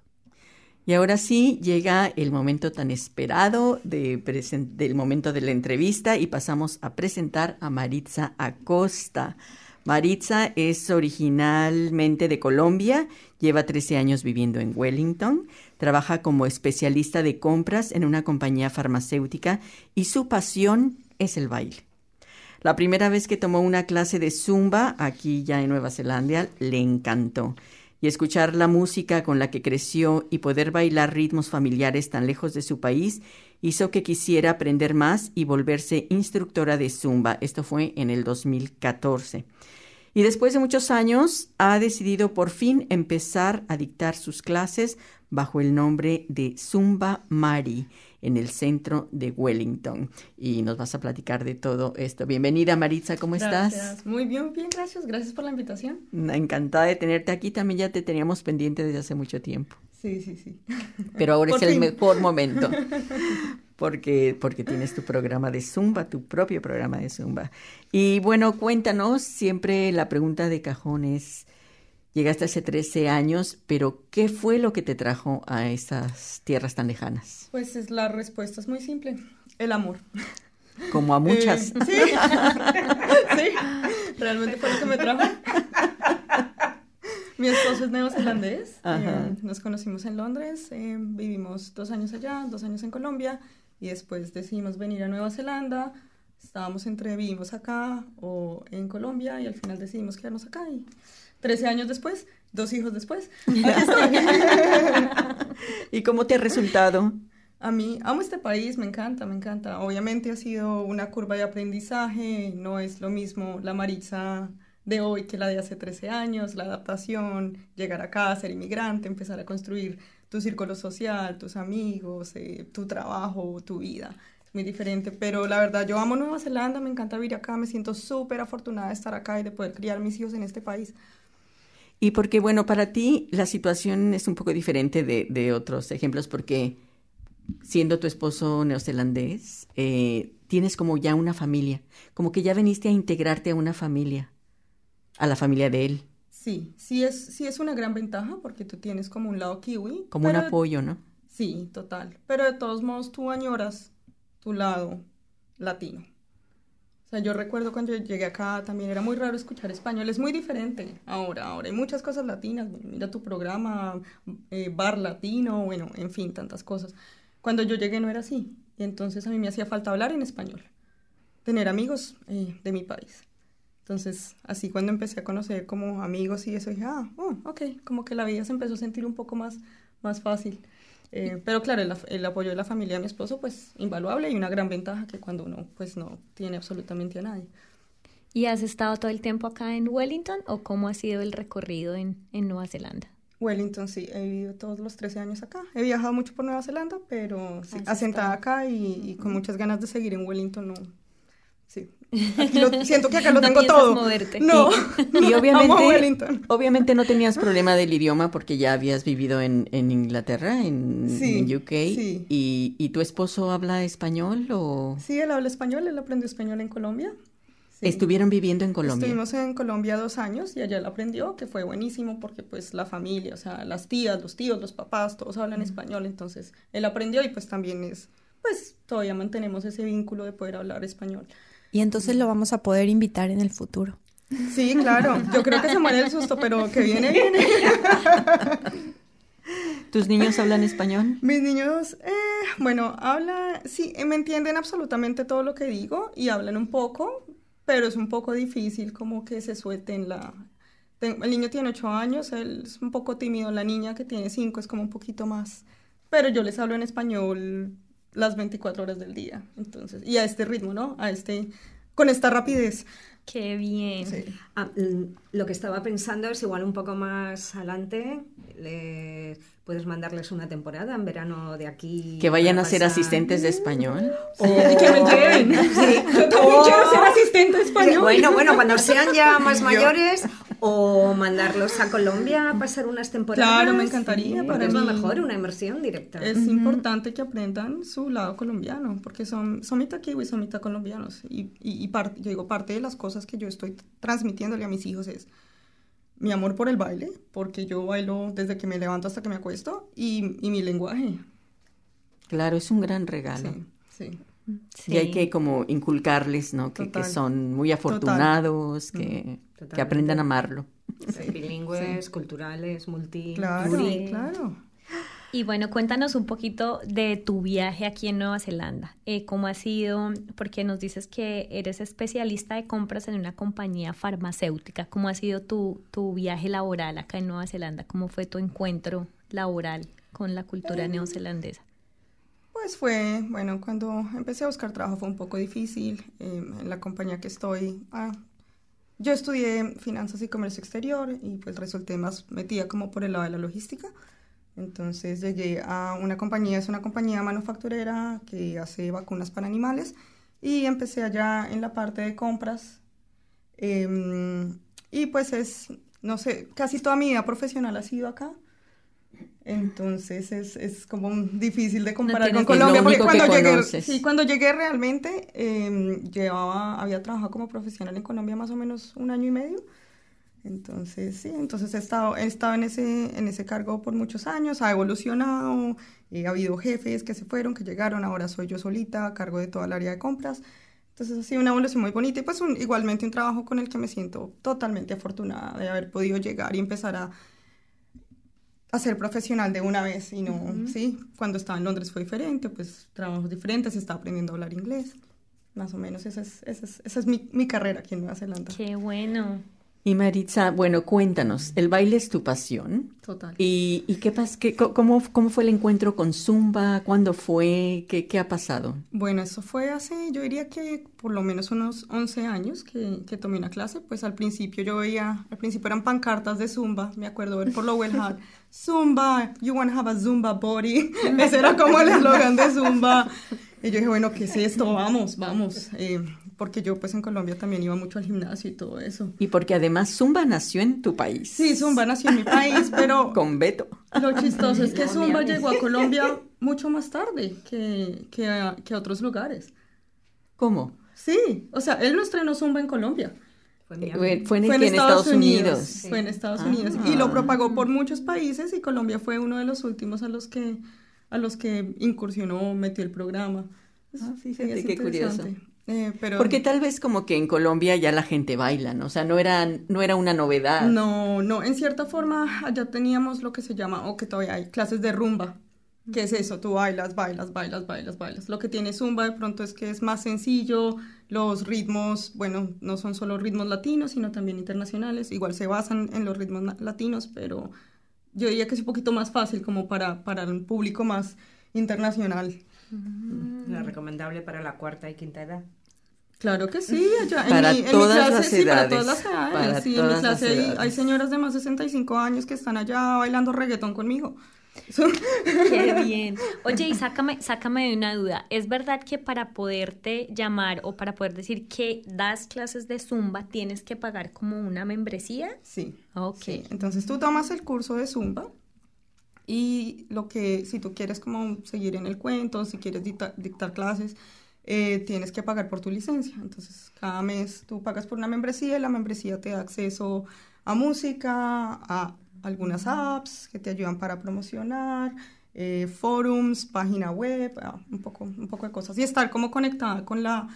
Speaker 3: Y ahora sí llega el momento tan esperado de del momento de la entrevista y pasamos a presentar a Maritza Acosta. Maritza es originalmente de Colombia, lleva 13 años viviendo en Wellington, trabaja como especialista de compras en una compañía farmacéutica y su pasión es el baile. La primera vez que tomó una clase de zumba aquí ya en Nueva Zelanda le encantó y escuchar la música con la que creció y poder bailar ritmos familiares tan lejos de su país hizo que quisiera aprender más y volverse instructora de zumba. Esto fue en el 2014. Y después de muchos años ha decidido por fin empezar a dictar sus clases bajo el nombre de Zumba Mari en el centro de Wellington. Y nos vas a platicar de todo esto. Bienvenida Maritza, ¿cómo estás?
Speaker 8: Muy bien, bien, gracias. Gracias por la invitación.
Speaker 3: Encantada de tenerte aquí. También ya te teníamos pendiente desde hace mucho tiempo.
Speaker 8: Sí, sí, sí.
Speaker 3: Pero ahora es el mejor momento. Porque, porque tienes tu programa de Zumba, tu propio programa de Zumba. Y bueno, cuéntanos, siempre la pregunta de cajón es, Llegaste hace 13 años, pero ¿qué fue lo que te trajo a esas tierras tan lejanas?
Speaker 8: Pues es, la respuesta es muy simple, el amor.
Speaker 3: Como a muchas.
Speaker 8: Eh, sí, sí, realmente fue lo que me trajo. Mi esposo es neozelandés, eh, nos conocimos en Londres, eh, vivimos dos años allá, dos años en Colombia y después decidimos venir a Nueva Zelanda. Estábamos entre vivimos acá o en Colombia y al final decidimos quedarnos acá y 13 años después, dos hijos después, estoy.
Speaker 3: ¿Y cómo te ha resultado?
Speaker 8: A mí, amo este país, me encanta, me encanta. Obviamente ha sido una curva de aprendizaje, no es lo mismo la Maritza de hoy que la de hace 13 años, la adaptación, llegar acá, ser inmigrante, empezar a construir tu círculo social, tus amigos, eh, tu trabajo, tu vida. Es muy diferente, pero la verdad yo amo Nueva Zelanda, me encanta vivir acá, me siento súper afortunada de estar acá y de poder criar mis hijos en este país.
Speaker 3: Y porque, bueno, para ti la situación es un poco diferente de, de otros ejemplos, porque siendo tu esposo neozelandés, eh, tienes como ya una familia, como que ya veniste a integrarte a una familia, a la familia de él,
Speaker 8: Sí, sí es, sí es una gran ventaja porque tú tienes como un lado kiwi.
Speaker 3: como un apoyo, ¿no?
Speaker 8: Sí, total. Pero de todos modos tú añoras tu lado latino. Sea, yo recuerdo cuando llegué acá también era muy raro escuchar español. Es muy diferente ahora. Ahora hay muchas cosas latinas. Mira tu programa, eh, bar latino, bueno, en fin, tantas cosas. Cuando yo llegué no era así. Y entonces a mí me hacía falta hablar en español. Tener amigos eh, de mi país. Entonces, así cuando empecé a conocer como amigos y eso, dije, ah, oh, ok, como que la vida se empezó a sentir un poco más, más fácil. Eh, pero claro, el, el apoyo de la familia de mi esposo, pues, invaluable y una gran ventaja que cuando uno, pues, no tiene absolutamente a nadie.
Speaker 2: ¿Y has estado todo el tiempo acá en Wellington o cómo ha sido el recorrido en, en Nueva Zelanda?
Speaker 8: Wellington, sí, he vivido todos los 13 años acá. He viajado mucho por Nueva Zelanda, pero sí, asentada acá y, y con muchas ganas de seguir en Wellington, no. Sí. Aquí lo- siento que acá lo
Speaker 2: No
Speaker 8: tengo todo.
Speaker 2: moverte.
Speaker 8: No.
Speaker 3: Y obviamente, obviamente no tenías problema del idioma porque ya habías vivido en, en Inglaterra, en,
Speaker 8: Sí,
Speaker 3: en UK.
Speaker 8: sí.
Speaker 3: Y, ¿Y tu esposo habla español o
Speaker 8: Sí, él habla español, él aprendió español en Colombia. Sí.
Speaker 3: estuvieron viviendo en Colombia?
Speaker 8: Estuvimos en Colombia dos años y allá él aprendió, que fue buenísimo porque pues la familia, o sea, las tías, los tíos, los papás, todos hablan español, entonces él aprendió y pues también es, pues todavía mantenemos ese vínculo de poder hablar español.
Speaker 4: Y entonces lo vamos a poder invitar en el futuro.
Speaker 8: Sí, claro, yo creo que se muere el susto, pero que viene, viene.
Speaker 3: ¿Tus niños hablan español?
Speaker 8: Mis niños, eh, bueno, hablan, sí, eh, me entienden absolutamente todo lo que digo y hablan un poco, pero es un poco difícil como que se suelten la... El niño tiene ocho años, él es un poco tímido, la niña que tiene cinco es como un poquito más, pero yo les hablo en español las 24 horas del día, entonces, y a este ritmo, ¿no? A este, con esta rapidez.
Speaker 2: Qué bien.
Speaker 8: Sí.
Speaker 6: Ah, mm, lo que estaba pensando es igual un poco más adelante, le- puedes mandarles una temporada en verano de aquí.
Speaker 3: Que vayan a ser
Speaker 6: pasar.
Speaker 3: asistentes de español.
Speaker 8: Y que me lleven.
Speaker 6: Sí.
Speaker 8: Yo también
Speaker 6: O-
Speaker 8: quiero ser asistente de español.
Speaker 6: Bueno, bueno, cuando sean ya más
Speaker 8: Yo.
Speaker 6: mayores o mandarlos a Colombia a pasar unas temporadas.
Speaker 8: Claro, me encantaría, para
Speaker 6: es lo mejor, una inmersión directa.
Speaker 8: Es importante que aprendan su lado colombiano, porque son, son mitad kiwis, son mitad colombianos. Y, y, y par- yo digo, parte de las cosas que yo estoy transmitiéndole a mis hijos es mi amor por el baile, porque yo bailo desde que me levanto hasta que me acuesto, y, y mi lenguaje.
Speaker 3: Claro, es un gran regalo.
Speaker 8: Sí, sí.
Speaker 3: Y hay que como inculcarles, ¿no? Que, son muy afortunados, que, que aprendan a amarlo.
Speaker 6: Bilingües, culturales, multi.
Speaker 8: Claro, claro.
Speaker 2: Y bueno, cuéntanos un poquito de tu viaje aquí en Nueva Zelanda. Eh, ¿Cómo ha sido? Porque nos dices que eres especialista de compras en una compañía farmacéutica. ¿Cómo ha sido tu, tu viaje laboral acá en Nueva Zelanda? ¿Cómo fue tu encuentro laboral con la cultura neozelandesa?
Speaker 8: Pues fue, bueno, cuando empecé a buscar trabajo fue un poco difícil. eh, en la compañía que estoy, ah, yo estudié finanzas y comercio exterior y pues resulté más metida como por el lado de la logística. Entonces llegué a una compañía, es una compañía manufacturera que hace vacunas para animales y empecé allá en la parte de compras. Em, y pues es, no sé, casi toda mi vida profesional ha sido acá. Entonces es, es como difícil de comparar
Speaker 2: tienes
Speaker 8: con Colombia porque cuando llegué, sí, cuando llegué realmente em, llevaba, había trabajado como profesional en Colombia más o menos un año y medio. Entonces, sí, entonces he estado, he estado en, ese, en ese cargo por muchos años, ha evolucionado, eh, ha habido jefes que se fueron, que llegaron, ahora soy yo solita a cargo de toda el área de compras. Entonces ha sido una evolución muy bonita y pues igualmente un trabajo con el que me siento totalmente afortunada de haber podido llegar y empezar a, a ser profesional de una vez y no, sí, cuando estaba en Londres fue diferente, pues trabajos diferentes, estaba aprendiendo a hablar inglés, más o menos esa es, esa es, esa es mi, mi carrera aquí en Nueva Zelanda.
Speaker 2: Qué bueno.
Speaker 3: Y Maritza, bueno, cuéntanos, el baile es tu pasión.
Speaker 8: Total.
Speaker 3: ¿Y, y qué pasa? Qué, cómo, ¿Cómo fue el encuentro con Zumba? ¿Cuándo fue? ¿Qué, ¿Qué ha pasado?
Speaker 8: Bueno, eso fue hace, yo diría que por lo menos unos 11 años que, que tomé una clase. Pues al principio yo veía, al principio eran pancartas de Zumba, me acuerdo ver por Lowell Hall. Zumba, you want to have a Zumba body. Ese era como el eslogan de Zumba. Y yo dije, bueno, ¿qué es esto? Vamos, vamos. Eh, porque yo pues en Colombia también iba mucho al gimnasio y todo eso.
Speaker 3: Y porque además Zumba nació en tu país.
Speaker 8: Sí, Zumba nació en mi país, pero
Speaker 3: Con Beto.
Speaker 8: lo chistoso es que Zumba llegó a Colombia mucho más tarde que, que, a, que a otros lugares.
Speaker 3: ¿Cómo?
Speaker 8: Sí, o sea, él no estrenó Zumba en Colombia.
Speaker 6: Fue
Speaker 3: Eh. Fue en,
Speaker 8: Fue
Speaker 3: en Estados Unidos.
Speaker 8: Fue en Estados
Speaker 3: Ah.
Speaker 8: Unidos. Y lo propagó por muchos países y Colombia fue uno de los últimos a los que, a los que incursionó, metió el programa.
Speaker 3: Ah, fíjate
Speaker 8: es
Speaker 3: qué curioso.
Speaker 8: Eh, pero
Speaker 3: Porque tal vez como que en Colombia ya la gente baila, ¿no? O sea, no era, no era una novedad.
Speaker 8: No, no, en cierta forma allá teníamos lo que se llama, o que todavía hay, clases de rumba. ¿Qué es eso? Tú bailas, bailas, bailas, bailas, bailas. Lo que tiene Zumba de pronto es que es más sencillo, los ritmos, bueno, no son solo ritmos latinos, sino también internacionales. Igual se basan en los ritmos latinos, pero yo diría que es un poquito más fácil como para, para un público más internacional.
Speaker 6: La recomendable para la cuarta y quinta edad.
Speaker 8: Claro que sí, allá
Speaker 3: Para
Speaker 8: en mi, en mi
Speaker 3: todas
Speaker 8: clase,
Speaker 3: las
Speaker 8: sí, para
Speaker 3: edades,
Speaker 8: todas las edades.
Speaker 3: para
Speaker 8: sí, en mi
Speaker 3: todas las
Speaker 8: clase hay, hay señoras de más de 65 años que están allá bailando reggaetón conmigo.
Speaker 2: Qué bien. Oye, y sácame, sácame de una duda. ¿Es verdad que para poderte llamar o para poder decir que das clases de Zumba tienes que pagar como una membresía?
Speaker 8: Sí.
Speaker 2: Ok.
Speaker 8: Sí, entonces tú tomas el curso de Zumba y lo que, si tú quieres como seguir en el cuento, si quieres dicta- dictar clases, eh, tienes que pagar por tu licencia. Entonces, cada mes tú pagas por una membresía y la membresía te da acceso a música, a algunas apps que te ayudan para promocionar, eh, forums, página web, ah, un, poco, un poco de cosas. Y estar como conectada con la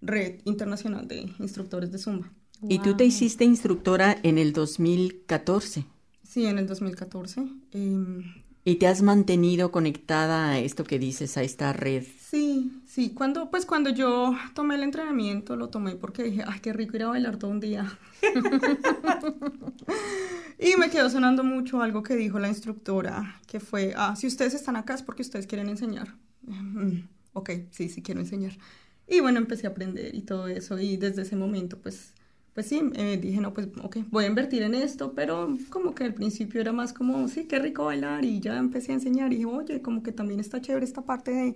Speaker 8: red internacional de instructores de Zumba.
Speaker 3: Y tú te hiciste instructora en el 2014
Speaker 8: Sí, en el 2014. em,
Speaker 3: y te has mantenido conectada a esto que dices, a esta red.
Speaker 8: sí, sí. Cuando, pues cuando yo tomé el entrenamiento, lo tomé porque dije, ay, qué rico ir a bailar todo un día. y me quedó sonando mucho algo que dijo la instructora, que fue, ah, si ustedes están acá es porque ustedes quieren enseñar. Mm, ok, sí, sí quiero enseñar. Y bueno, empecé a aprender y todo eso. Y desde ese momento, pues, pues sí, eh, dije, no, pues, ok, voy a invertir en esto, pero como que al principio era más como, sí, qué rico bailar. Y ya empecé a enseñar y dije, oye, como que también está chévere esta parte de,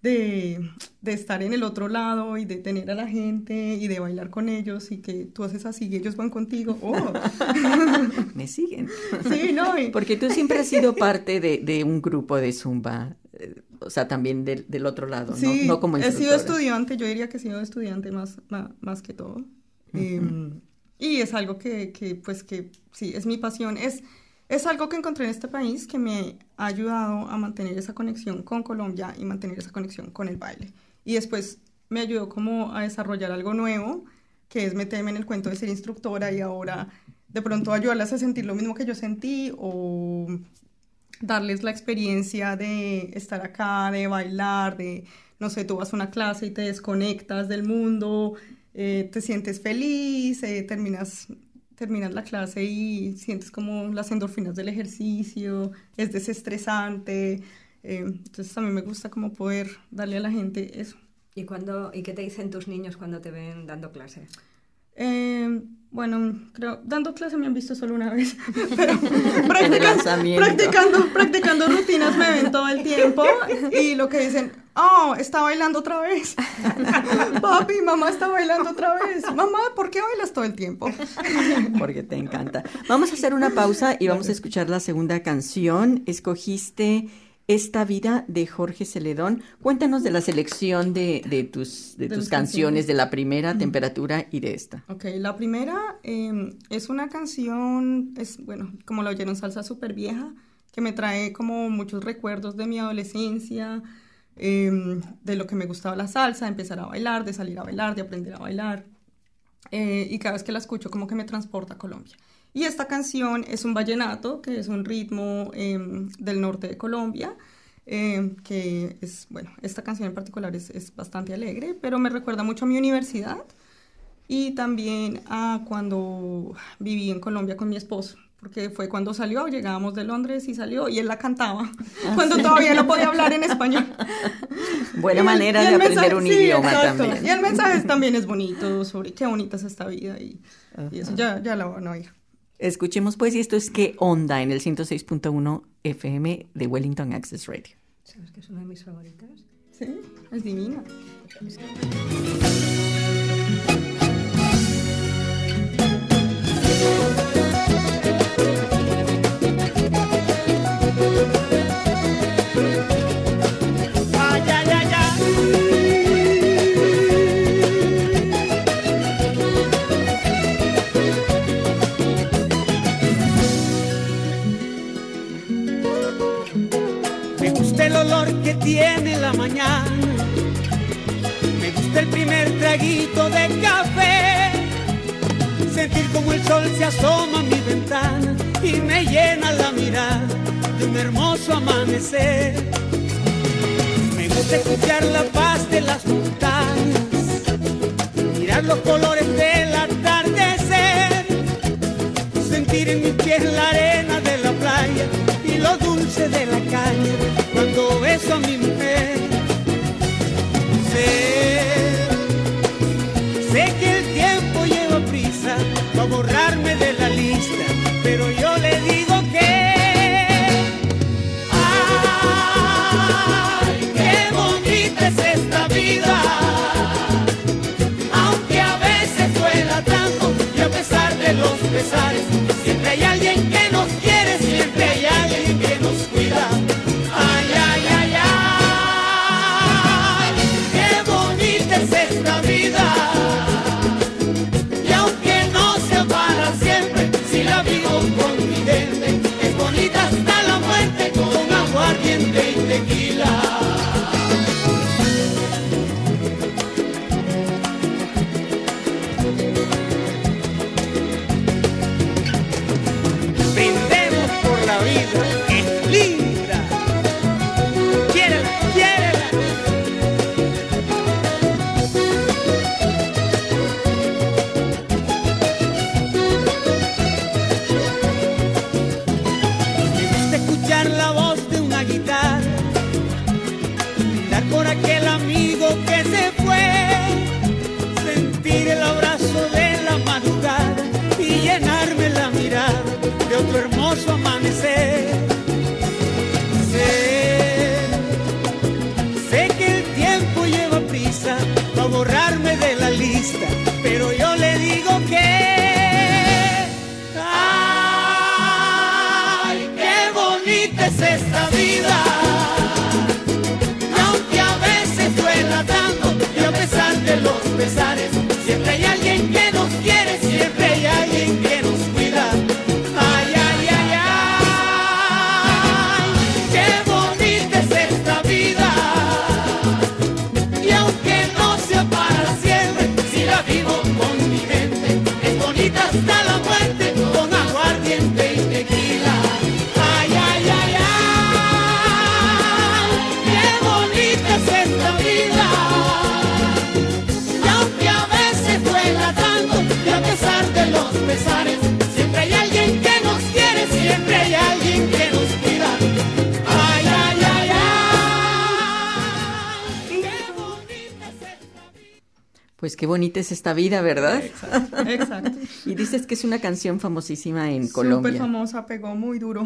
Speaker 8: de, de estar en el otro lado y de tener a la gente y de bailar con ellos y que tú haces así y ellos van contigo. Oh,
Speaker 3: ¿Me siguen?
Speaker 8: sí, no, y-
Speaker 3: Porque tú siempre has sido parte de, de un grupo de Zumba, eh, o sea, también del, del otro lado, ¿no?
Speaker 8: Sí,
Speaker 3: no como
Speaker 8: he sido estudiante, yo diría que he sido estudiante más, más, más que todo. Em, y es algo que, que, pues, que sí, es mi pasión. Es, es algo que encontré en este país que me ha ayudado a mantener esa conexión con Colombia y mantener esa conexión con el baile. Y después me ayudó como a desarrollar algo nuevo, que es meterme en el cuento de ser instructora y ahora de pronto ayudarlas a sentir lo mismo que yo sentí o darles la experiencia de estar acá, de bailar, de, no sé, tú vas a una clase y te desconectas del mundo, eh, te sientes feliz, eh, terminas, terminas la clase y sientes como las endorfinas del ejercicio, es desestresante. eh, entonces a mí me gusta como poder darle a la gente eso.
Speaker 6: ¿Y, cuando, ¿Y qué te dicen tus niños cuando te ven dando clase?
Speaker 8: Eh, bueno, creo, dando clase me han visto solo una vez, pero
Speaker 3: En el
Speaker 8: practica-
Speaker 3: lanzamiento.
Speaker 8: practicando, practicando rutinas me ven todo el tiempo y lo que dicen, oh, está bailando otra vez. Papi, mamá está bailando otra vez. Mamá, ¿por qué bailas todo el tiempo?
Speaker 3: Porque te encanta. Vamos a hacer una pausa y vamos a escuchar la segunda canción. Escogiste Esta vida de Jorge Celedón. Cuéntanos de la selección de, de tus, de, tus canciones, de la primera temperatura y de esta.
Speaker 8: Ok, la primera em, es una canción, es bueno, como la oyeron, salsa súper vieja, que me trae como muchos recuerdos de mi adolescencia, em, de lo que me gustaba la salsa, de empezar a bailar, de salir a bailar, de aprender a bailar. Eh, y cada vez que la escucho como que me transporta a Colombia. Y esta canción es un vallenato, que es un ritmo em, del norte de Colombia, em, que es, bueno, esta canción en particular es, es, bastante alegre, pero me recuerda mucho a mi universidad y también a cuando viví en Colombia con mi esposo porque fue cuando salió, llegábamos de Londres y salió y él la cantaba, ah, cuando todavía no podía hablar en español.
Speaker 3: Buena manera de aprender un idioma también.
Speaker 8: Y el mensaje también es bonito, sobre qué bonita es esta vida y, eso ya, ya la van a oír.
Speaker 3: Escuchemos pues, y esto es ¿Qué onda? en el 106.1 FM de Wellington Access Radio.
Speaker 6: ¿Sabes que es una de mis favoritas?
Speaker 8: Sí, es divina.
Speaker 9: Tiene la mañana. Me gusta el primer traguito de café. Sentir como el sol se asoma a mi ventana y me llena la mirada de un hermoso amanecer. Me gusta escuchar la paz de las montañas, mirar los colores del atardecer, sentir en mis pies la arena de la playa y lo de la caña cuando beso a mi mujer. Sé, sé que el tiempo lleva prisa para borrarme de la lista, pero yo le digo que. ¡Ay, qué bonita es esta vida! Aunque a veces duela tanto y a pesar de los pesares,
Speaker 3: Pues qué bonita es esta vida, ¿verdad?
Speaker 8: Exacto.
Speaker 3: Y dices que es una canción famosísima en
Speaker 8: Súper
Speaker 3: Colombia.
Speaker 8: famosa, pegó muy duro.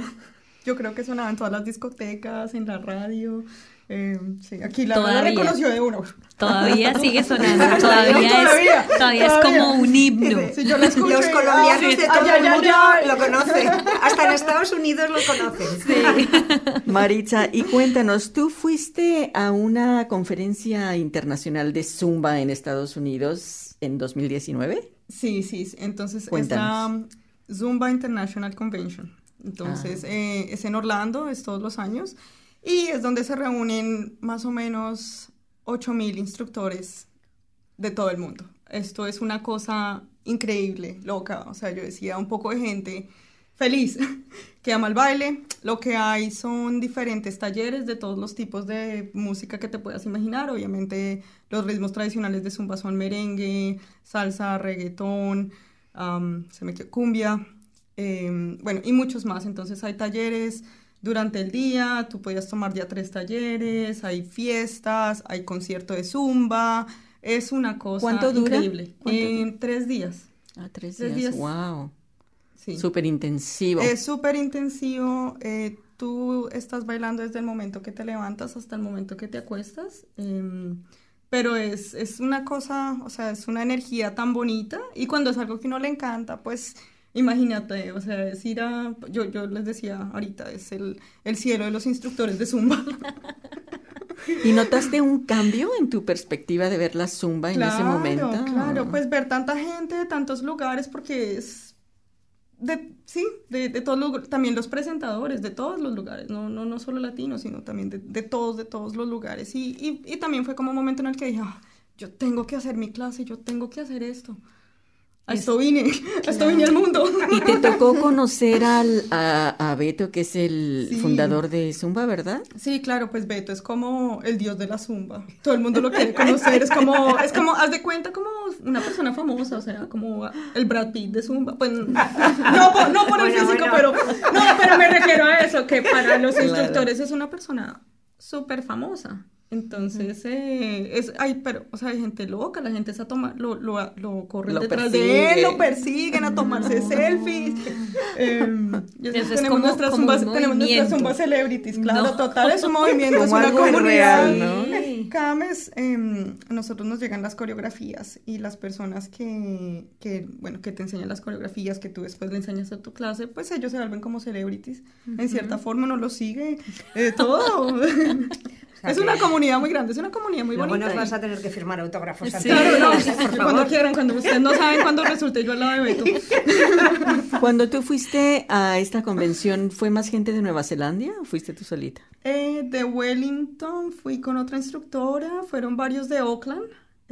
Speaker 8: Yo creo que sonaba en todas las discotecas, en la radio. Eh, sí, aquí la radio reconoció de uno.
Speaker 2: Todavía sigue sonando. Todavía, es, todavía es como un himno.
Speaker 6: Sí, yo lo escucho Los colombianos de todo el mundo lo conocen. Hasta en Estados Unidos lo conocen. Sí.
Speaker 3: Maritza, y cuéntanos, ¿tú fuiste a una conferencia internacional de Zumba en Estados Unidos en 2019?
Speaker 8: Sí, sí. Entonces es la Zumba International Convention. Entonces ah. eh, es en Orlando, es todos los años. Y es donde se reúnen más o menos 8.000 instructores de todo el mundo. Esto es una cosa increíble, loca. O sea, yo decía, un poco de gente feliz que ama el baile. Lo que hay son diferentes talleres de todos los tipos de música que te puedas imaginar. Obviamente los ritmos tradicionales de zumba son merengue, salsa, reggaetón, se me cumbia, em, bueno, y muchos más. Entonces hay talleres durante el día, tú podías tomar ya tres talleres, hay fiestas, hay concierto de zumba, es una cosa
Speaker 3: ¿Cuánto dura?
Speaker 8: increíble. En tres días.
Speaker 3: Ah, tres, días. Wow. Sí. Súper intensivo.
Speaker 8: Es súper intensivo. Eh, tú estás bailando desde el momento que te levantas hasta el momento que te acuestas. Em, pero es, es una cosa, o sea, es una energía tan bonita y cuando es algo que uno le encanta, pues Imagínate, o sea, es ir a, yo, yo les decía ahorita, es el, el cielo de los instructores de Zumba.
Speaker 3: ¿Y notaste un cambio en tu perspectiva de ver la Zumba en ese momento?
Speaker 8: Claro, pues ver tanta gente de tantos lugares, porque es de, sí, de, de todos los, también los presentadores, de todos los lugares, no, no, no solo latinos, sino también de, de todos, de todos los lugares. Y, y, y, también fue como un momento en el que dije, ah, yo tengo que hacer mi clase, yo tengo que hacer esto. A esto vine, a esto vine al mundo.
Speaker 3: Y te tocó conocer al, a, Beto, que es el fundador de Zumba, ¿verdad?
Speaker 8: Sí, claro, pues Beto es como el dios de la Zumba. Todo el mundo lo quiere conocer, es como, es como, haz de cuenta como una persona famosa, o sea, como el Brad Pitt de Zumba. Pues no, no por el físico, pero no, pero me refiero a eso, que para los instructores es una persona súper famosa. Entonces, eh, es, hay, pero, o sea, hay gente loca, la gente es a tomar, lo, lo, lo corren detrás de él, lo persiguen a tomarse selfies. Eh, tenemos, nuestras zumbas, tenemos nuestras zumbas celebrities, claro, total, es un movimiento, es una comunidad. ¿no? Cada mes em, a nosotros nos llegan las coreografías y las personas que, que, bueno, que te enseñan las coreografías, que tú después le enseñas a tu clase, pues ellos se vuelven como celebrities. En cierta forma uno los sigue, eh, todo. Es una comunidad muy grande, es una comunidad muy bonita.
Speaker 6: Bueno, vas a tener que firmar autógrafos.
Speaker 8: Sí, claro, no, por cuando quieran, cuando ustedes no saben cuándo resulte yo al lado de Beto.
Speaker 3: Cuando tú fuiste a esta convención, ¿fue más gente de Nueva Zelanda o fuiste tú solita?
Speaker 8: Eh, de Wellington fui con otra instructora, fueron varios de Oakland.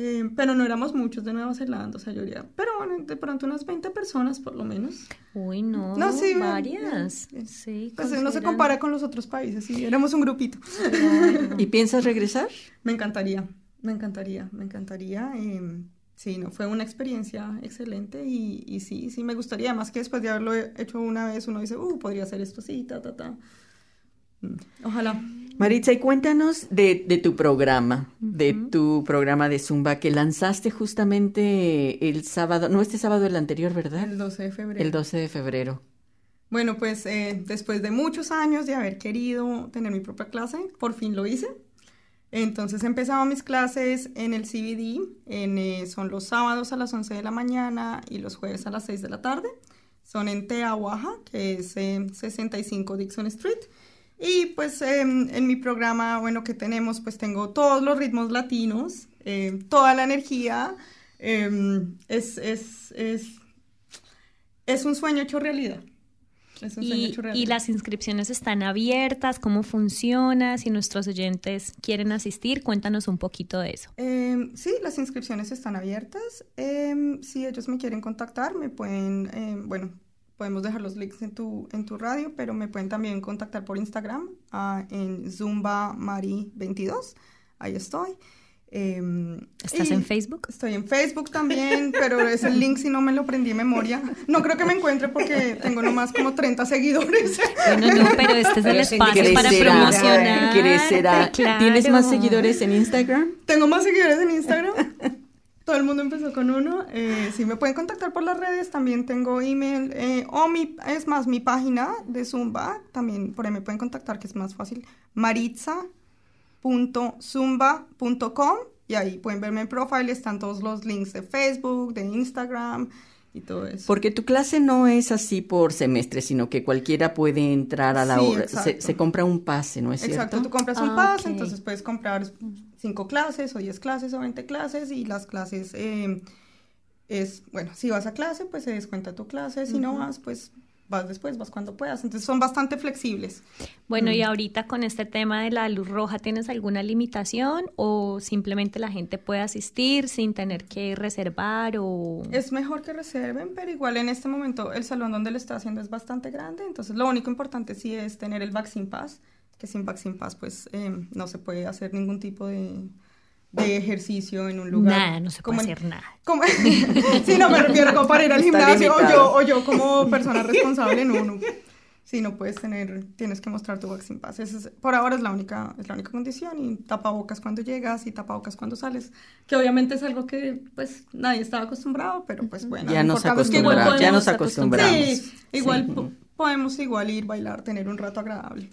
Speaker 8: Eh, pero no éramos muchos de Nueva Zelanda, o sea, yo diría, pero bueno, de pronto unas 20 personas por lo menos.
Speaker 2: Uy, no, no sí, varias.
Speaker 8: Sí, pues no se compara con los otros países, sí, éramos un grupito.
Speaker 3: ¿Y piensas regresar?
Speaker 8: Me encantaría, me encantaría, me encantaría. Eh, sí, no, fue una experiencia excelente y, y, sí, sí me gustaría, más que después de haberlo hecho una vez uno dice, uh, podría hacer esto, sí, ta, ta, ta. Mm, ojalá.
Speaker 3: Maritza, y cuéntanos de, tu programa, de tu programa de Zumba que lanzaste justamente el sábado, no este sábado, el anterior, ¿verdad?
Speaker 8: El 12 de febrero.
Speaker 3: El 12 de febrero.
Speaker 8: Bueno, pues eh, después de muchos años de haber querido tener mi propia clase, por fin lo hice. Entonces empezaba mis clases en el CBD, en, eh, son los sábados a las 11 de la mañana y los jueves a las 6 de la tarde. Son en Teahuaja, que es 65 Dixon Street. Y pues em, en mi programa, bueno, que tenemos, pues tengo todos los ritmos latinos, em, toda la energía. Em, es, es, es, es, un sueño hecho realidad.
Speaker 2: Es un y, sueño hecho realidad. Y las inscripciones están abiertas, ¿cómo funciona? Si nuestros oyentes quieren asistir, cuéntanos un poquito de eso.
Speaker 8: sí, las inscripciones están abiertas. si ellos me quieren contactar, me pueden, bueno, podemos dejar los links en tu, en tu radio, pero me pueden también contactar por Instagram uh, en Zumba Mari 22. Ahí estoy.
Speaker 2: Eh, ¿Estás en Facebook?
Speaker 8: Estoy en Facebook también, pero es el link si no me lo prendí en memoria. No creo que me encuentre porque tengo nomás como 30 seguidores.
Speaker 2: No, no, pero este es el espacio para promocionar.
Speaker 3: ¿Tienes más seguidores en Instagram?
Speaker 8: Tengo más seguidores en Instagram. todo el mundo empezó con uno. Eh, sí, me pueden contactar por las redes, también tengo email, eh, o mi, es más, mi página de Zumba, también por ahí me pueden contactar, que es más fácil, maritza.zumba.com, y ahí pueden verme en profile, están todos los links de Facebook, de Instagram, y todo eso.
Speaker 3: Porque tu clase no es así por semestre, sino que cualquiera puede entrar a la
Speaker 8: Sí,
Speaker 3: hora. Se,
Speaker 8: exacto.
Speaker 3: se compra un pase, ¿no es
Speaker 8: Exacto,
Speaker 3: cierto?
Speaker 8: tú compras un
Speaker 2: Ah,
Speaker 8: pase, entonces puedes comprar cinco clases o 10 clases o 20 clases y las clases eh, es, bueno, si vas a clase, pues se descuenta tu clase, si no vas, pues vas después, vas cuando puedas. Entonces son bastante flexibles.
Speaker 2: Bueno,
Speaker 8: Mm.
Speaker 2: y ahorita con este tema de la luz roja, ¿tienes alguna limitación o simplemente la gente puede asistir sin tener que reservar o...?
Speaker 8: Es mejor que reserven, pero igual en este momento el salón donde lo está haciendo es bastante grande, entonces lo único importante sí es tener el Vaccine Pass, que sin Vaccine Pass pues eh, no se puede hacer ningún tipo de, de ejercicio en un lugar.
Speaker 2: Nada, no se puede
Speaker 8: como en-
Speaker 2: hacer nada.
Speaker 8: Como, sí, no me refiero como para ir al gimnasio o yo, o yo como persona responsable, no, no. Sí, no puedes tener, tienes que mostrar tu vaccine pass. Es- por ahora es la única, es la única condición y tapabocas cuando llegas y tapabocas cuando sales, que obviamente es algo que pues nadie estaba acostumbrado, pero pues bueno.
Speaker 3: Ya nos acostumbramos, ya nos acostumbramos.
Speaker 8: Sí, igual
Speaker 3: Sí.
Speaker 8: po- podemos igual ir, bailar, tener un rato agradable.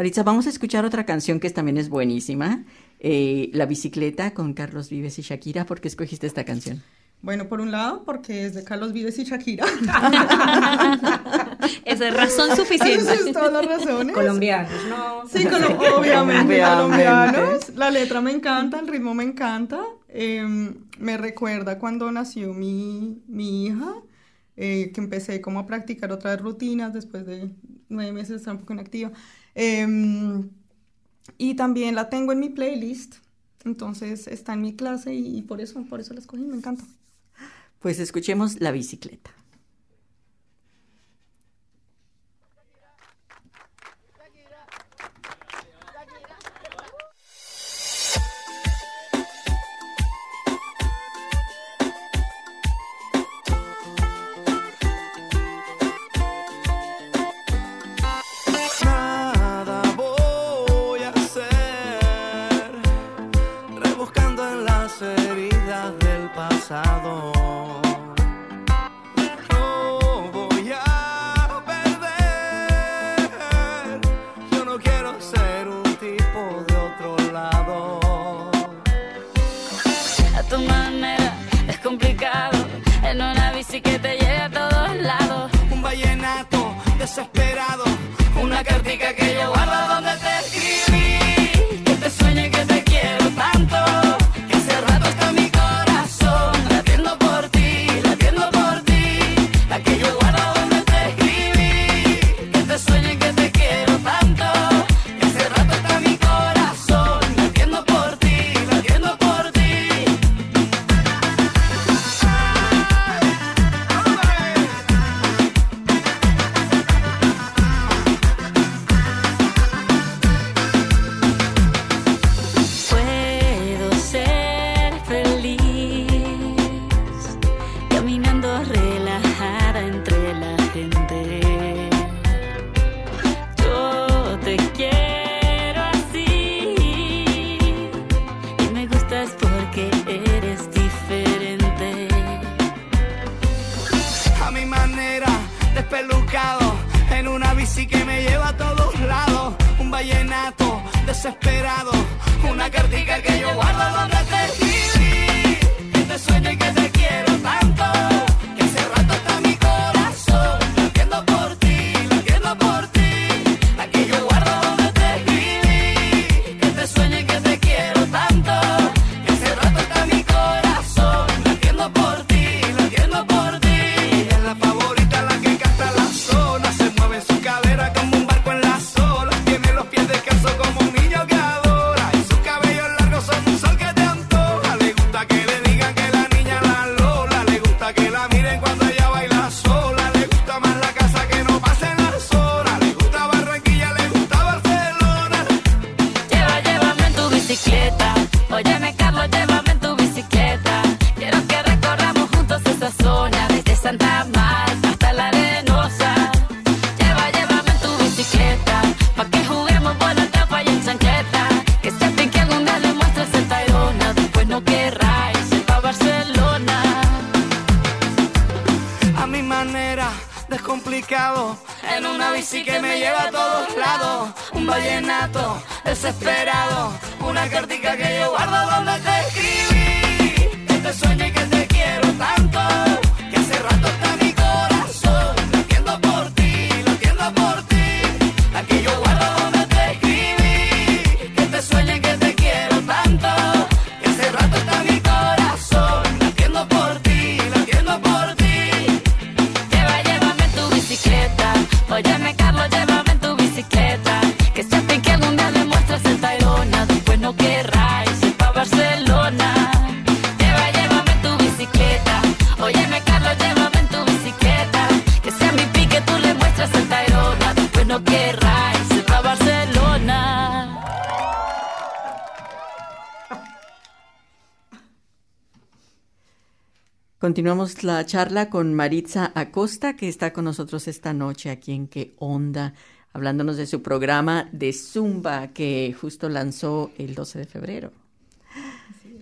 Speaker 3: Maritza, vamos a escuchar otra canción que también es buenísima. eh, La bicicleta con Carlos Vives y Shakira. ¿Por qué escogiste esta canción?
Speaker 8: Bueno, por un lado, porque es de Carlos Vives y Shakira.
Speaker 2: Esa es razón suficiente.
Speaker 8: Son todas las razones.
Speaker 6: Colombianos, ¿no?
Speaker 8: Sí, colo- obviamente,
Speaker 3: Obviamente.
Speaker 8: colombianos. La letra me encanta, el ritmo me encanta. Eh, me recuerda cuando nació mi, mi hija, eh, que empecé como a practicar otras rutinas después de nueve meses de estar un poco inactiva. Eh, y también la tengo en mi playlist, entonces está en mi clase y, y por eso, por eso la escogí, me encanta.
Speaker 3: Pues escuchemos La bicicleta.
Speaker 10: Una
Speaker 11: cartica
Speaker 3: Continuamos la charla con Maritza Acosta, que está con nosotros esta noche aquí en Qué Onda, hablándonos de su programa de Zumba que justo lanzó el 12 de febrero.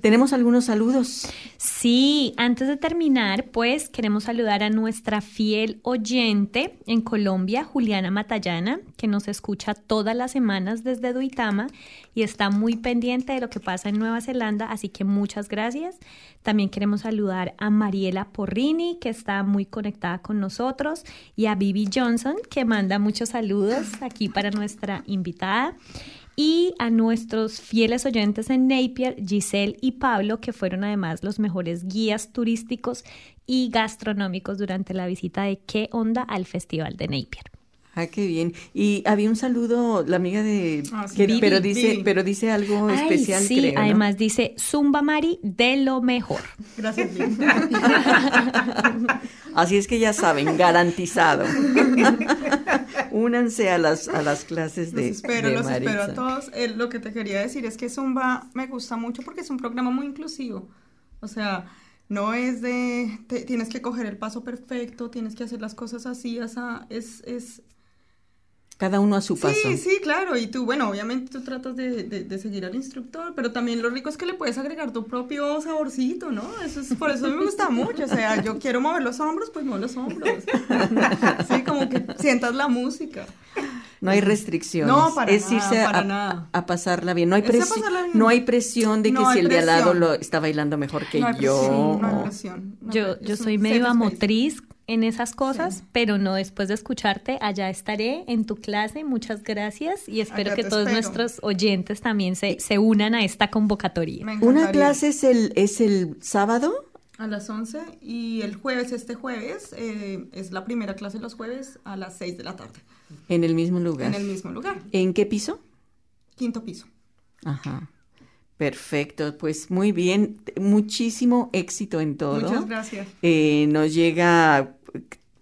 Speaker 3: Tenemos algunos saludos.
Speaker 2: Sí, antes de terminar, pues queremos saludar a nuestra fiel oyente en Colombia, Juliana Matallana, que nos escucha todas las semanas desde Duitama y está muy pendiente de lo que pasa en Nueva Zelanda, así que muchas gracias. También queremos saludar a Mariela Porrini, que está muy conectada con nosotros, y a Bibi Johnson, que manda muchos saludos aquí para nuestra invitada y a nuestros fieles oyentes en Napier, Giselle y Pablo, que fueron además los mejores guías turísticos y gastronómicos durante la visita de ¿Qué onda? al Festival de Napier.
Speaker 3: Ah, qué bien. Y había un saludo, la amiga de...
Speaker 8: Ah, sí,
Speaker 3: que-
Speaker 8: Vivi,
Speaker 3: pero, dice,
Speaker 8: Vivi.
Speaker 3: pero dice algo
Speaker 2: Ay,
Speaker 3: especial,
Speaker 2: sí,
Speaker 3: creo, ¿no?
Speaker 2: además dice Zumba Mari de lo mejor.
Speaker 8: Gracias.
Speaker 3: Así es que ya saben, garantizado. Únanse a las, a las clases de
Speaker 8: Los espero,
Speaker 3: de
Speaker 8: los espero a todos. Eh, lo que te quería decir es que Zumba me gusta mucho porque es un programa muy inclusivo. O sea, no es de te- tienes que coger el paso perfecto, tienes que hacer las cosas así, o sea, es, es
Speaker 3: Cada uno a su paso.
Speaker 8: Sí, sí, claro. Y tú, bueno, obviamente tú tratas de, de- de seguir al instructor, pero también lo rico es que le puedes agregar tu propio saborcito, ¿no? Eso es, por eso me gusta mucho. O sea, yo quiero mover los hombros, pues muevo los hombros. Sí, como que sientas la música.
Speaker 3: No hay restricciones.
Speaker 8: No, para
Speaker 3: es
Speaker 8: nada,
Speaker 3: irse
Speaker 8: para
Speaker 3: a,
Speaker 8: nada.
Speaker 3: a pasarla bien. No hay,
Speaker 8: Es a
Speaker 3: presi-
Speaker 8: pasarla bien.
Speaker 3: no hay presión de que
Speaker 8: No
Speaker 3: si
Speaker 8: hay
Speaker 3: el de al lado
Speaker 8: presión.
Speaker 3: lo está bailando mejor que
Speaker 8: No hay
Speaker 3: yo.
Speaker 8: presión, no hay presión. No,
Speaker 2: Yo,
Speaker 8: es
Speaker 2: yo
Speaker 8: un
Speaker 2: soy medio
Speaker 8: space.
Speaker 2: En esas cosas, pero no después de escucharte, allá estaré en tu clase. Muchas gracias y espero
Speaker 8: Allá
Speaker 2: que todos
Speaker 8: espero.
Speaker 2: nuestros oyentes también se, se unan a esta convocatoria.
Speaker 3: Una clase es el, es el sábado.
Speaker 8: A las 11 y el jueves, este jueves, eh, es la primera clase los jueves a las 6 de la tarde,
Speaker 3: En el mismo lugar.
Speaker 8: en el mismo lugar,
Speaker 3: ¿En qué piso?
Speaker 8: quinto piso.
Speaker 3: Ajá. Perfecto, pues muy bien, muchísimo éxito en todo.
Speaker 8: Muchas gracias.
Speaker 3: Eh, nos llega,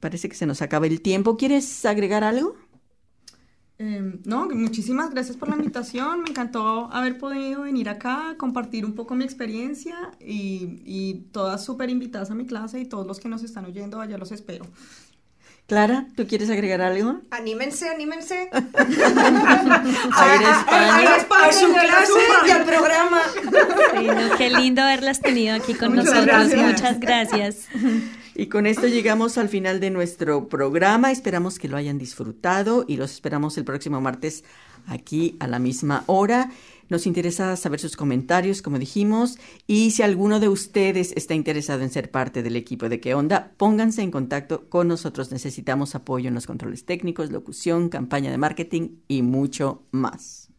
Speaker 3: parece que se nos acaba el tiempo. ¿Quieres agregar algo?
Speaker 8: Eh, no, muchísimas gracias por la invitación. Me encantó haber podido venir acá, compartir un poco mi experiencia y, y todas súper invitadas a mi clase y todos los que nos están oyendo, allá los espero.
Speaker 3: Clara, ¿tú quieres agregar algo?
Speaker 6: Anímense, anímense.
Speaker 3: A ir a España.
Speaker 6: a- a su clase y al programa.
Speaker 2: Sí, no, qué lindo haberlas tenido aquí con
Speaker 8: Muchas
Speaker 2: nosotros.
Speaker 8: gracias.
Speaker 2: Muchas gracias.
Speaker 3: Y con esto llegamos al final de nuestro programa. Esperamos que lo hayan disfrutado y los esperamos el próximo martes aquí a la misma hora. Nos interesa saber sus comentarios, como dijimos, y si alguno de ustedes está interesado en ser parte del equipo de qué onda, pónganse en contacto con nosotros. Necesitamos apoyo en los controles técnicos, locución, campaña de marketing y mucho más.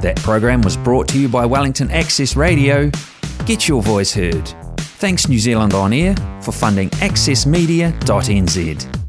Speaker 1: That program was brought to you by Wellington Access Radio. Get your voice heard. Thanks New Zealand On Air for funding accessmedia.nz.